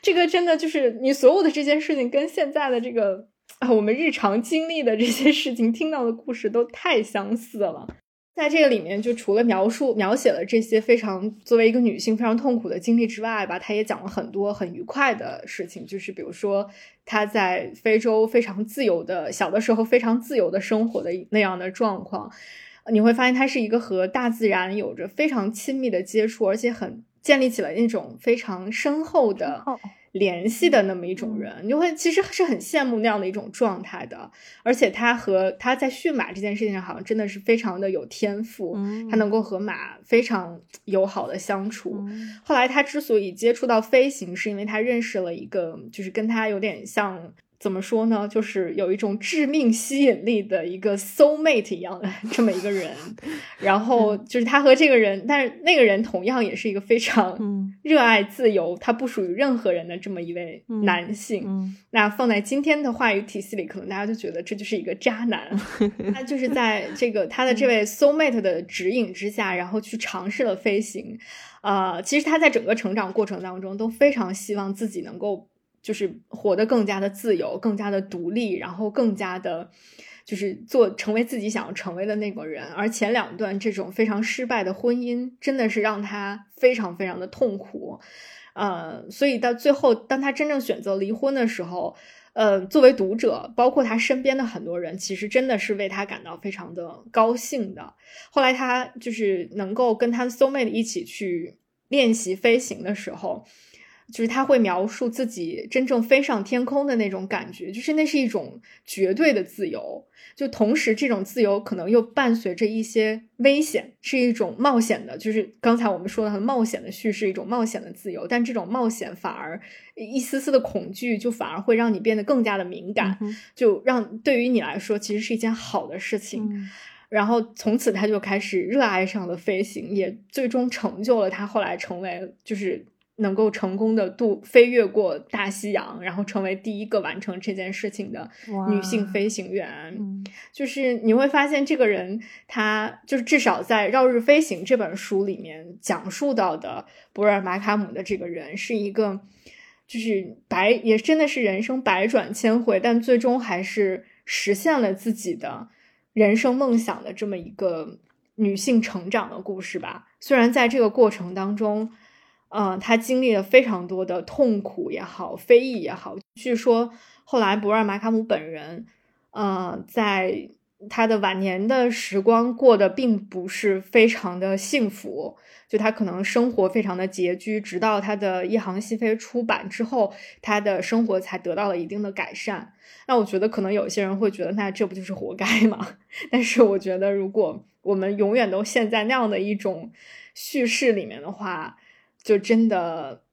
这个真的就是你所有的这件事情跟现在的这个我们日常经历的这些事情听到的故事都太相似了。在这个里面，就除了描述描写了这些非常作为一个女性非常痛苦的经历之外吧，她也讲了很多很愉快的事情，就是比如说她在非洲非常自由的小的时候非常自由的生活的那样的状况，你会发现她是一个和大自然有着非常亲密的接触，而且很建立起了那种非常深厚的联系的那么一种人，你就会其实是很羡慕那样的一种状态的。而且他和他在驯马这件事情上，好像真的是非常的有天赋，他能够和马非常友好的相处。后来他之所以接触到飞行，是因为他认识了一个，就是跟他有点像。怎么说呢？就是有一种致命吸引力的一个 soul mate 一样的 [laughs] 这么一个人，然后就是他和这个人，但是那个人同样也是一个非常热爱自由，他不属于任何人的这么一位男性。那放在今天的话语体系里，可能大家就觉得这就是一个渣男。[laughs] 他就是在这个他的这位 soul mate 的指引之下，然后去尝试了飞行。呃，其实他在整个成长过程当中都非常希望自己能够。就是活得更加的自由，更加的独立，然后更加的，就是做成为自己想要成为的那个人。而前两段这种非常失败的婚姻，真的是让他非常非常的痛苦。呃，所以到最后，当他真正选择离婚的时候，呃，作为读者，包括他身边的很多人，其实真的是为他感到非常的高兴的。后来他就是能够跟他的 soulmate 一起去练习飞行的时候。就是他会描述自己真正飞上天空的那种感觉，就是那是一种绝对的自由，就同时这种自由可能又伴随着一些危险，是一种冒险的。就是刚才我们说的冒险的叙事，一种冒险的自由，但这种冒险反而一丝丝的恐惧，就反而会让你变得更加的敏感，就让对于你来说其实是一件好的事情。然后从此他就开始热爱上了飞行，也最终成就了他后来成为就是。能够成功的渡飞越过大西洋，然后成为第一个完成这件事情的女性飞行员，就是你会发现这个人，他就是至少在《绕日飞行》这本书里面讲述到的博尔马卡姆的这个人，是一个就是百也真的是人生百转千回，但最终还是实现了自己的人生梦想的这么一个女性成长的故事吧。虽然在这个过程当中。嗯，他经历了非常多的痛苦也好，非议也好。据说后来博尔马卡姆本人，呃，在他的晚年的时光过得并不是非常的幸福，就他可能生活非常的拮据。直到他的一行西飞出版之后，他的生活才得到了一定的改善。那我觉得可能有些人会觉得，那这不就是活该吗？[laughs] 但是我觉得，如果我们永远都陷在那样的一种叙事里面的话，就真的，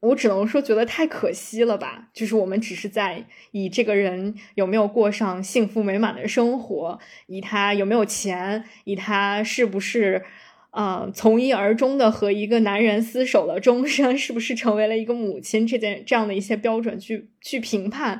我只能说觉得太可惜了吧。就是我们只是在以这个人有没有过上幸福美满的生活，以他有没有钱，以他是不是啊从一而终的和一个男人厮守了终生，是不是成为了一个母亲这件这样的一些标准去去评判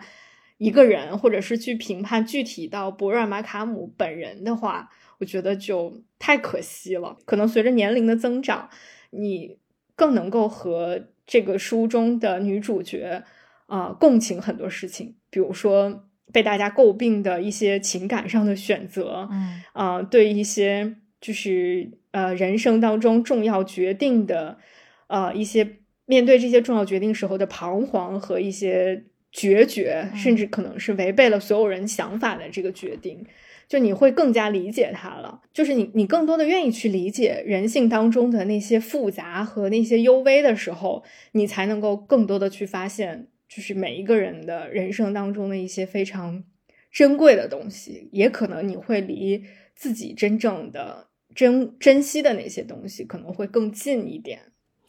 一个人，或者是去评判具体到博尔马卡姆本人的话，我觉得就太可惜了。可能随着年龄的增长，你。更能够和这个书中的女主角啊共情很多事情，比如说被大家诟病的一些情感上的选择，嗯。啊，对一些就是呃人生当中重要决定的呃一些面对这些重要决定时候的彷徨和一些决绝，甚至可能是违背了所有人想法的这个决定。就你会更加理解他了，就是你你更多的愿意去理解人性当中的那些复杂和那些幽微的时候，你才能够更多的去发现，就是每一个人的人生当中的一些非常珍贵的东西，也可能你会离自己真正的珍珍惜的那些东西可能会更近一点。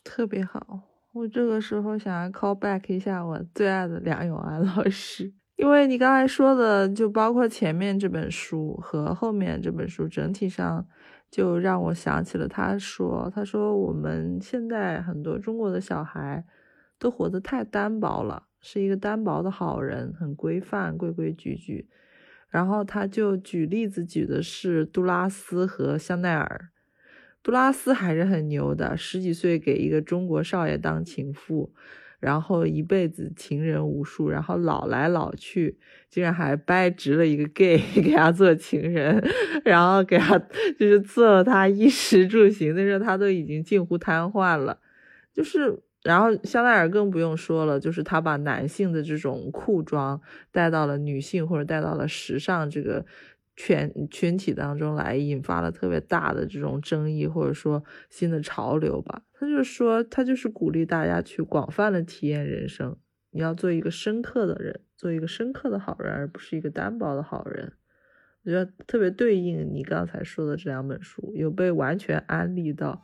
特别好，我这个时候想要 call back 一下我最爱的梁永安老师。因为你刚才说的，就包括前面这本书和后面这本书，整体上就让我想起了他说：“他说我们现在很多中国的小孩都活得太单薄了，是一个单薄的好人，很规范，规规矩矩。”然后他就举例子，举的是杜拉斯和香奈儿。杜拉斯还是很牛的，十几岁给一个中国少爷当情妇。然后一辈子情人无数，然后老来老去，竟然还掰直了一个 gay 给他做情人，[laughs] 然后给他就是伺候他衣食住行，那时候他都已经近乎瘫痪了。就是，然后香奈儿更不用说了，就是他把男性的这种裤装带到了女性或者带到了时尚这个群群体当中来，引发了特别大的这种争议，或者说新的潮流吧。他就说，他就是鼓励大家去广泛的体验人生，你要做一个深刻的人，做一个深刻的好人，而不是一个单薄的好人。我觉得特别对应你刚才说的这两本书，有被完全安利到。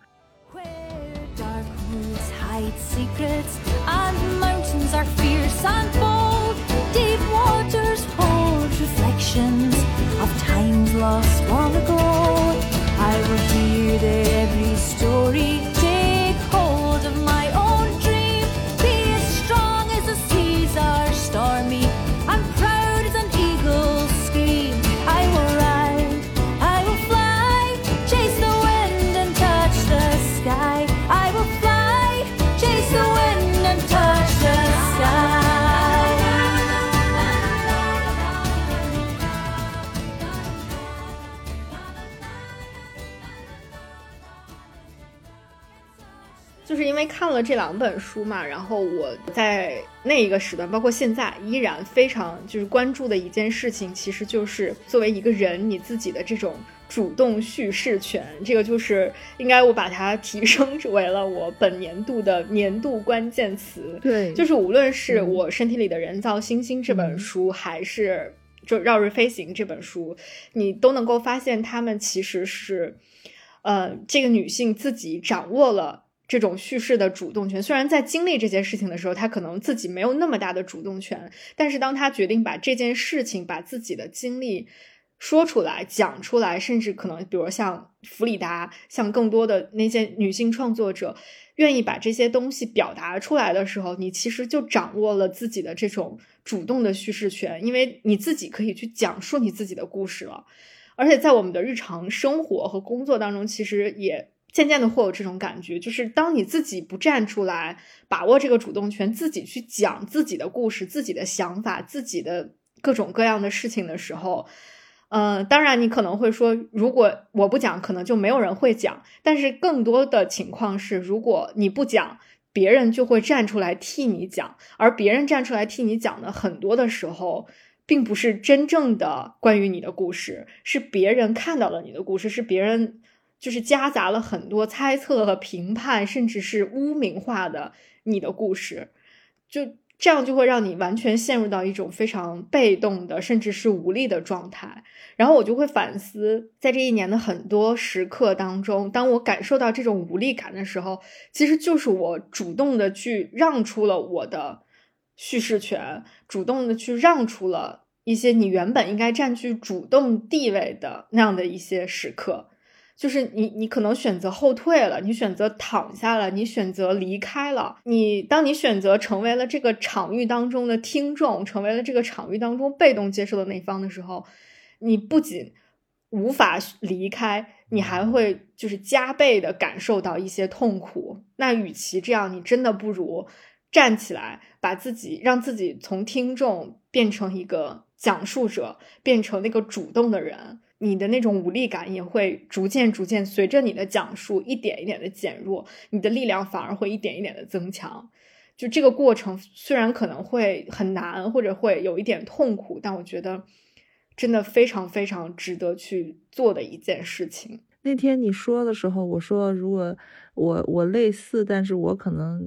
看了这两本书嘛，然后我在那一个时段，包括现在，依然非常就是关注的一件事情，其实就是作为一个人，你自己的这种主动叙事权，这个就是应该我把它提升为了我本年度的年度关键词。对，就是无论是我身体里的人造星星这本书，还是就绕日飞行这本书，你都能够发现，他们其实是，呃，这个女性自己掌握了。这种叙事的主动权，虽然在经历这件事情的时候，他可能自己没有那么大的主动权，但是当他决定把这件事情、把自己的经历说出来、讲出来，甚至可能，比如像弗里达，像更多的那些女性创作者，愿意把这些东西表达出来的时候，你其实就掌握了自己的这种主动的叙事权，因为你自己可以去讲述你自己的故事了。而且在我们的日常生活和工作当中，其实也。渐渐的会有这种感觉，就是当你自己不站出来，把握这个主动权，自己去讲自己的故事、自己的想法、自己的各种各样的事情的时候，嗯，当然你可能会说，如果我不讲，可能就没有人会讲。但是更多的情况是，如果你不讲，别人就会站出来替你讲，而别人站出来替你讲的很多的时候，并不是真正的关于你的故事，是别人看到了你的故事，是别人。就是夹杂了很多猜测和评判，甚至是污名化的你的故事，就这样就会让你完全陷入到一种非常被动的，甚至是无力的状态。然后我就会反思，在这一年的很多时刻当中，当我感受到这种无力感的时候，其实就是我主动的去让出了我的叙事权，主动的去让出了一些你原本应该占据主动地位的那样的一些时刻。就是你，你可能选择后退了，你选择躺下了，你选择离开了。你当你选择成为了这个场域当中的听众，成为了这个场域当中被动接受的那方的时候，你不仅无法离开，你还会就是加倍的感受到一些痛苦。那与其这样，你真的不如站起来，把自己让自己从听众变成一个讲述者，变成那个主动的人。你的那种无力感也会逐渐、逐渐随着你的讲述一点一点的减弱，你的力量反而会一点一点的增强。就这个过程虽然可能会很难，或者会有一点痛苦，但我觉得真的非常非常值得去做的一件事情。那天你说的时候，我说如果我我类似，但是我可能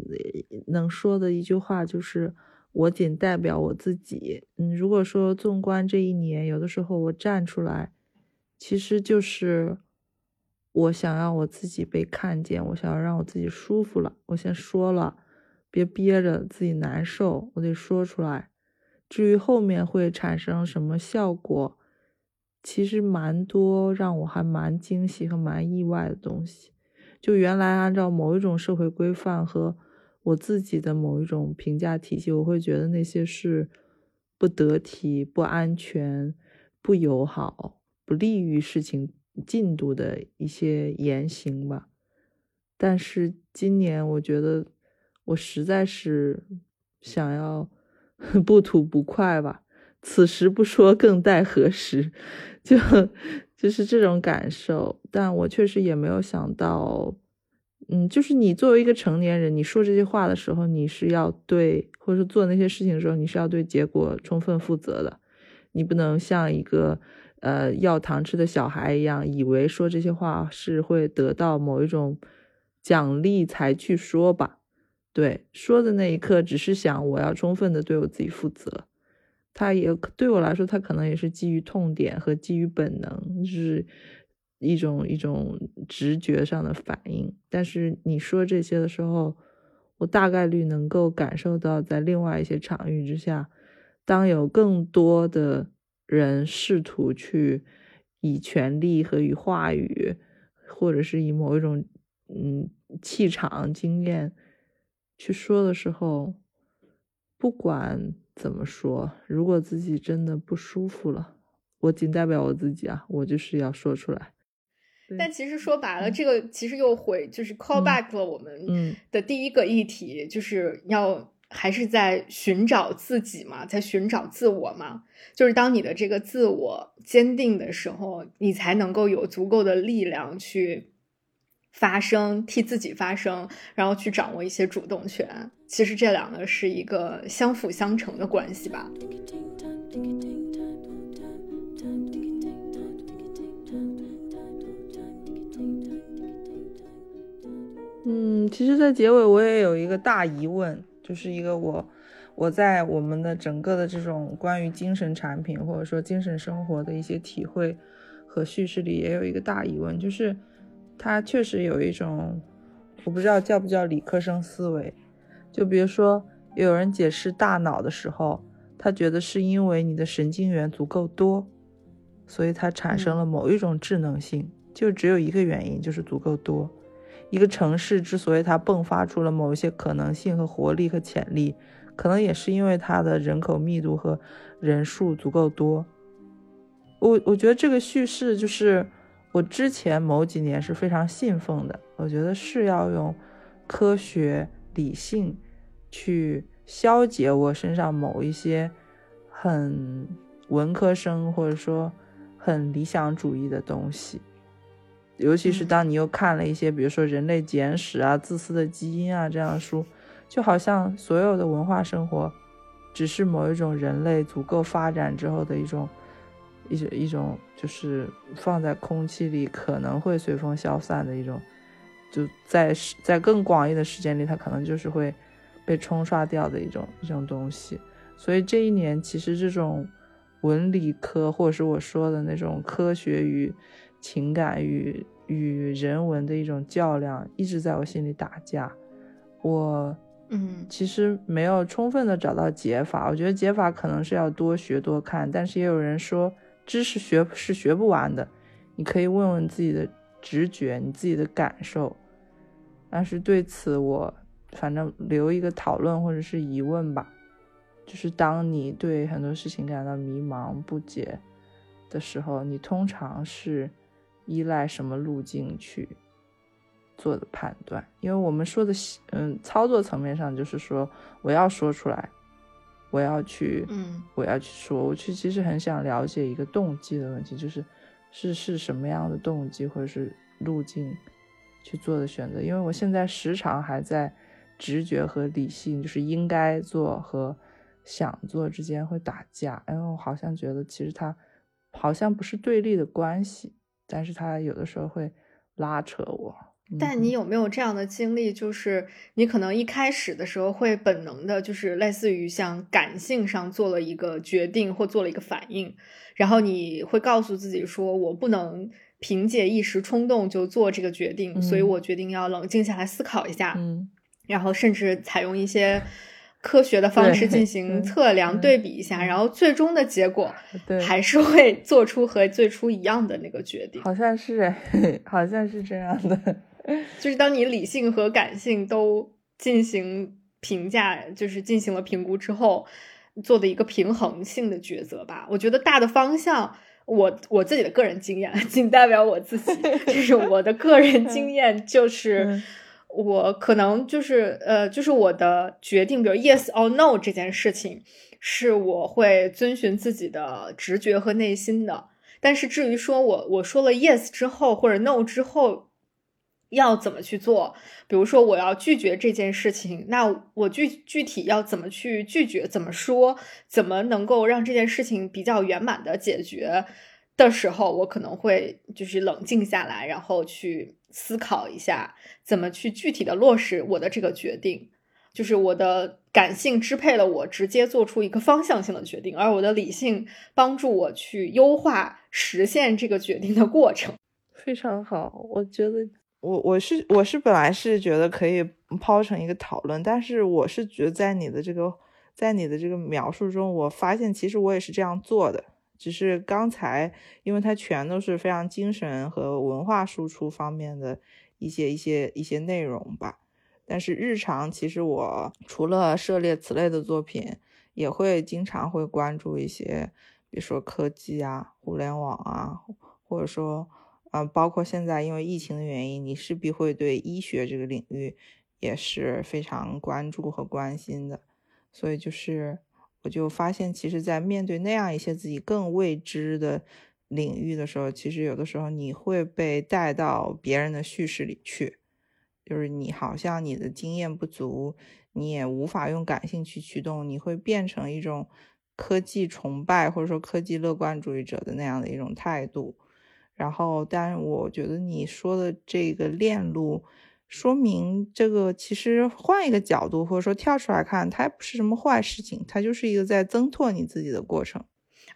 能说的一句话就是。我仅代表我自己。嗯，如果说纵观这一年，有的时候我站出来。其实就是我想要我自己被看见，我想要让我自己舒服了，我先说了，别憋着自己难受，我得说出来。至于后面会产生什么效果，其实蛮多让我还蛮惊喜和蛮意外的东西。就原来按照某一种社会规范和我自己的某一种评价体系，我会觉得那些是不得体、不安全、不友好。不利于事情进度的一些言行吧，但是今年我觉得我实在是想要 [laughs] 不吐不快吧，此时不说更待何时，[laughs] 就就是这种感受。但我确实也没有想到，嗯，就是你作为一个成年人，你说这些话的时候，你是要对，或者说做那些事情的时候，你是要对结果充分负责的，你不能像一个。呃要糖吃的小孩一样，以为说这些话是会得到某一种奖励才去说吧。对，说的那一刻只是想我要充分的对我自己负责。他也对我来说，他可能也是基于痛点和基于本能，就是一种一种直觉上的反应。但是你说这些的时候，我大概率能够感受到，在另外一些场域之下，当有更多的人试图去以权力和以话语，或者是以某一种嗯气场经验去说的时候，不管。怎么说？如果自己真的不舒服了，我仅代表我自己啊，我就是要说出来。但其实说白了，这个其实又回就是 call back 了我们的第一个议题，就是要还是在寻找自己嘛，在寻找自我嘛。就是当你的这个自我坚定的时候，你才能够有足够的力量去。发声，替自己发声，然后去掌握一些主动权。其实这两个是一个相辅相成的关系吧。嗯，其实，在结尾我也有一个大疑问，就是一个我我在我们的整个的这种关于精神产品或者说精神生活的一些体会和叙事里，也有一个大疑问，就是。它确实有一种，我不知道叫不叫理科生思维。就比如说，有人解释大脑的时候，他觉得是因为你的神经元足够多，所以它产生了某一种智能性。就只有一个原因，就是足够多。一个城市之所以它迸发出了某一些可能性和活力和潜力，可能也是因为它的人口密度和人数足够多。我我觉得这个叙事就是。我之前某几年是非常信奉的，我觉得是要用科学理性去消解我身上某一些很文科生或者说很理想主义的东西，尤其是当你又看了一些，比如说《人类简史》啊、《自私的基因》啊这样的书，就好像所有的文化生活只是某一种人类足够发展之后的一种。一种一种就是放在空气里可能会随风消散的一种，就在在更广义的时间里，它可能就是会被冲刷掉的一种一种东西。所以这一年，其实这种文理科，或者是我说的那种科学与情感与与人文的一种较量，一直在我心里打架。我嗯，其实没有充分的找到解法。我觉得解法可能是要多学多看，但是也有人说。知识学是学不完的，你可以问问自己的直觉，你自己的感受。但是对此，我反正留一个讨论或者是疑问吧。就是当你对很多事情感到迷茫不解的时候，你通常是依赖什么路径去做的判断？因为我们说的，嗯，操作层面上就是说，我要说出来。我要去，嗯，我要去说，我去，其实很想了解一个动机的问题，就是是是什么样的动机或者是路径去做的选择，因为我现在时常还在直觉和理性，就是应该做和想做之间会打架，因为我好像觉得其实它好像不是对立的关系，但是他有的时候会拉扯我。但你有没有这样的经历？就是你可能一开始的时候会本能的，就是类似于像感性上做了一个决定或做了一个反应，然后你会告诉自己说：“我不能凭借一时冲动就做这个决定，所以我决定要冷静下来思考一下，然后甚至采用一些。”科学的方式进行测量对比一下，然后最终的结果还是会做出和最初一样的那个决定。好像是，[laughs] 好像是这样的。[laughs] 就是当你理性和感性都进行评价，就是进行了评估之后，做的一个平衡性的抉择吧。我觉得大的方向，我我自己的个人经验，仅代表我自己，[laughs] 就是我的个人经验就是。我可能就是呃，就是我的决定，比如 yes or no 这件事情，是我会遵循自己的直觉和内心的。但是至于说我我说了 yes 之后或者 no 之后要怎么去做，比如说我要拒绝这件事情，那我具具体要怎么去拒绝，怎么说，怎么能够让这件事情比较圆满的解决？的时候，我可能会就是冷静下来，然后去思考一下怎么去具体的落实我的这个决定。就是我的感性支配了我直接做出一个方向性的决定，而我的理性帮助我去优化实现这个决定的过程。非常好，我觉得我我是我是本来是觉得可以抛成一个讨论，但是我是觉得在你的这个在你的这个描述中，我发现其实我也是这样做的，只是刚才因为它全都是非常精神和文化输出方面的一些一些一些内容吧。但是日常其实我除了涉猎此类的作品，也会经常会关注一些，比如说科技啊、互联网啊，或者说，嗯，包括现在因为疫情的原因，你势必会对医学这个领域也是非常关注和关心的。所以就是我就发现，其实，在面对那样一些自己更未知的领域的时候，其实有的时候你会被带到别人的叙事里去。就是你好像你的经验不足，你也无法用感性去驱动，你会变成一种科技崇拜或者说科技乐观主义者的那样的一种态度。然后，但我觉得你说的这个链路，说明这个其实换一个角度或者说跳出来看，它不是什么坏事情，它就是一个在增拓你自己的过程。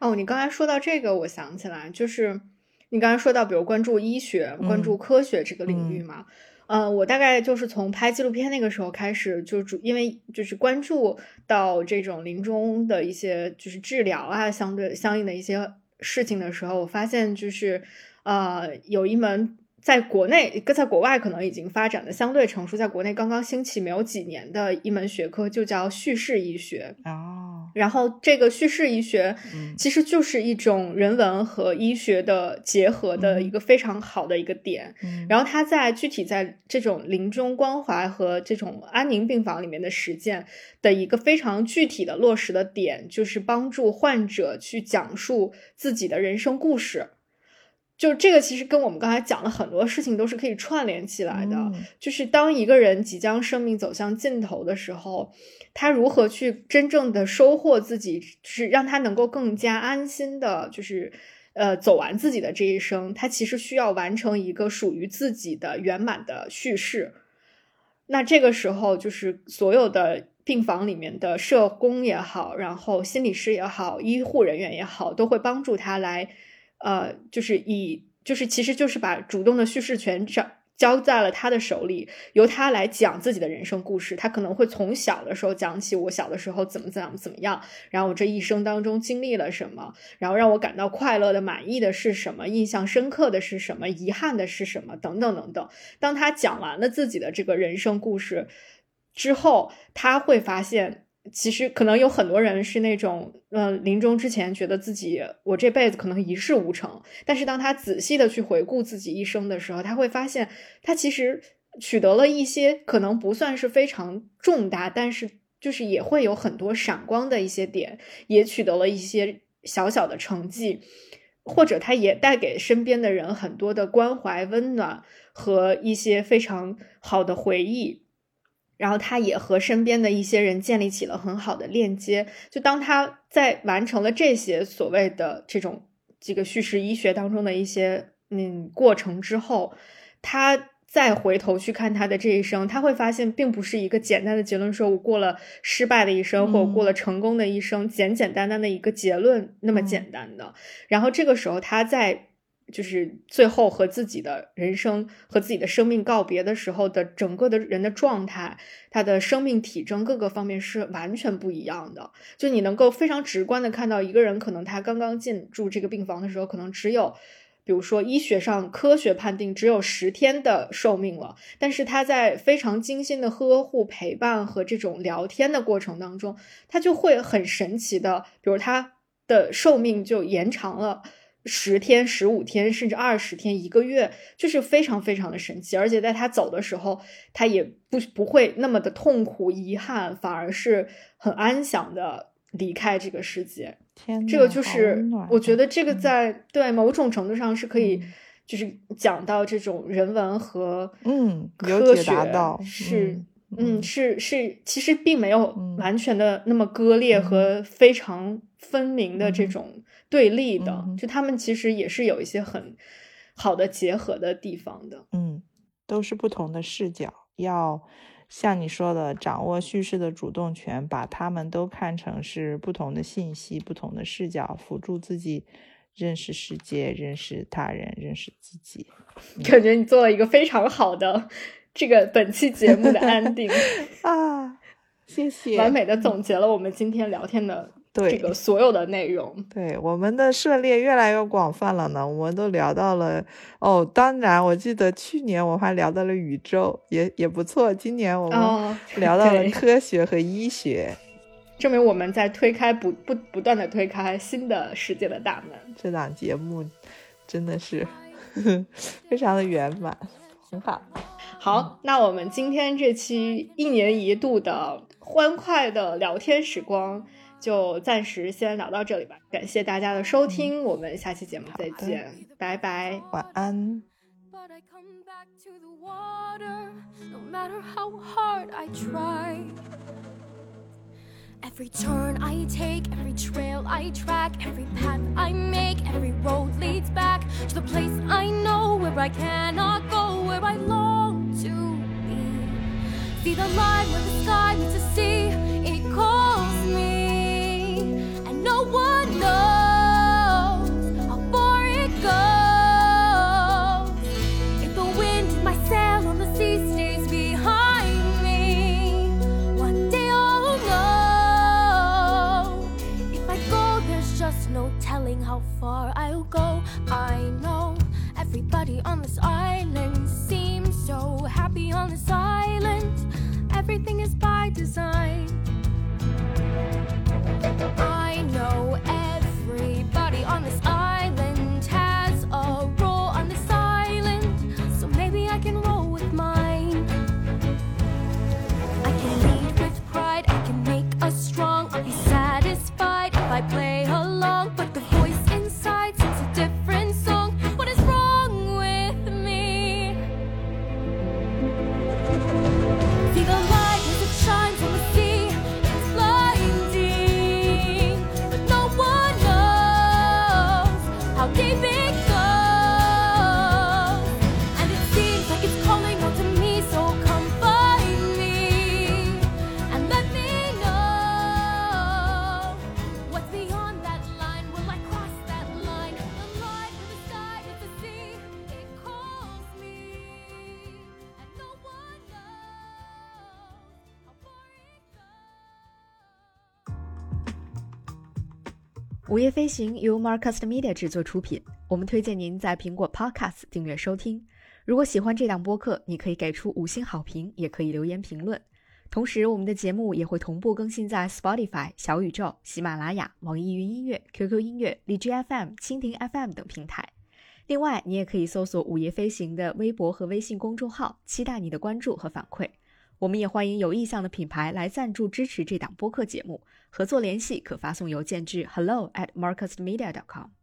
哦，你刚才说到这个，我想起来，就是你刚才说到，比如关注医学、关注科学这个领域嘛。呃，我大概就是从拍纪录片那个时候开始，就主因为就是关注到这种临终的一些就是治疗啊，相对相应的一些事情的时候，我发现就是呃有一门。在国内跟，在国外可能已经发展的相对成熟，在国内刚刚兴起没有几年的一门学科，就叫叙事医学。哦，然后这个叙事医学其实就是一种人文和医学的结合的一个非常好的一个点。然后它在具体在这种临终关怀和这种安宁病房里面的实践的一个非常具体的落实的点，就是帮助患者去讲述自己的人生故事。就这个，其实跟我们刚才讲的很多事情都是可以串联起来的。就是当一个人即将生命走向尽头的时候，他如何去真正的收获自己，就是让他能够更加安心的，就是呃走完自己的这一生。他其实需要完成一个属于自己的圆满的叙事。那这个时候，就是所有的病房里面的社工也好，然后心理师也好，医护人员也好，都会帮助他来。呃，就是以，就是其实就是把主动的叙事权交交在了他的手里，由他来讲自己的人生故事。他可能会从小的时候讲起，我小的时候怎么怎么怎么样，然后我这一生当中经历了什么，然后让我感到快乐的、满意的是什么，印象深刻的是什么，遗憾的是什么，等等等等。当他讲完了自己的这个人生故事之后，他会发现。其实可能有很多人是那种，嗯，临终之前觉得自己我这辈子可能一事无成，但是当他仔细的去回顾自己一生的时候，他会发现他其实取得了一些可能不算是非常重大，但是就是也会有很多闪光的一些点，也取得了一些小小的成绩，或者他也带给身边的人很多的关怀、温暖和一些非常好的回忆。然后他也和身边的一些人建立起了很好的链接。就当他在完成了这些所谓的这种这个叙事医学当中的一些嗯过程之后，他再回头去看他的这一生，他会发现并不是一个简单的结论，说我过了失败的一生，或过了成功的一生，简简单单的一个结论那么简单的。然后这个时候他在。就是最后和自己的人生和自己的生命告别的时候的整个的人的状态，他的生命体征各个方面是完全不一样的。就你能够非常直观的看到一个人，可能他刚刚进住这个病房的时候，可能只有，比如说医学上科学判定只有十天的寿命了，但是他在非常精心的呵护、陪伴和这种聊天的过程当中，他就会很神奇的，比如他的寿命就延长了。十天、十五天，甚至二十天、一个月，就是非常非常的神奇。而且在他走的时候，他也不不会那么的痛苦、遗憾，反而是很安详的离开这个世界。天，这个就是我觉得这个在对某种程度上是可以，就是讲到这种人文和嗯科学是嗯是是，其实并没有完全的那么割裂和非常分明的这种。对立的，嗯就他们其实也是有一些很好的结合的地方的。嗯，都是不同的视角，要像你说的，掌握叙事的主动权，把他们都看成是不同的信息、不同的视角，辅助自己认识世界、认识他人、认识自己。感觉你做了一个非常好的这个本期节目的 [laughs] ending，啊，谢谢，完美的总结了我们今天聊天的对这个所有的内容。对，我们的涉猎越来越广泛了呢。我们都聊到了哦，当然，我记得去年我还聊到了宇宙，也也不错。今年我们哦 [laughs] 聊到了科学和医学，证明我们在推开不不不断的推开新的世界的大门。这档节目真的是 [laughs] 非常的圆满，很好。好，那我们今天这期一年一度的欢快的聊天时光就暂时先聊到这里吧。感谢大家的收听，我们下期节目再见，拜拜。晚安。But I come back to the water no matter how hard I try. Every turn I take, every trail I track, every path I make, every road leads back to the place I know where I cannot go, where I long to be. See the line where the sky meets the sea, design. I know 午夜飞行由 Marcast Media 制作出品，我们推荐您在苹果 Podcast 订阅收听。如果喜欢这档播客，你可以给出五星好评，也可以留言评论。同时，我们的节目也会同步更新在 Spotify、小宇宙、喜马拉雅、网易云音乐、QQ 音乐、荔枝 FM、蜻蜓 FM 等平台。另外，你也可以搜索“午夜飞行”的微博和微信公众号，期待你的关注和反馈。我们也欢迎有意向的品牌来赞助支持这档播客节目。合作联系可发送邮件至 hello at marcusmedia.com。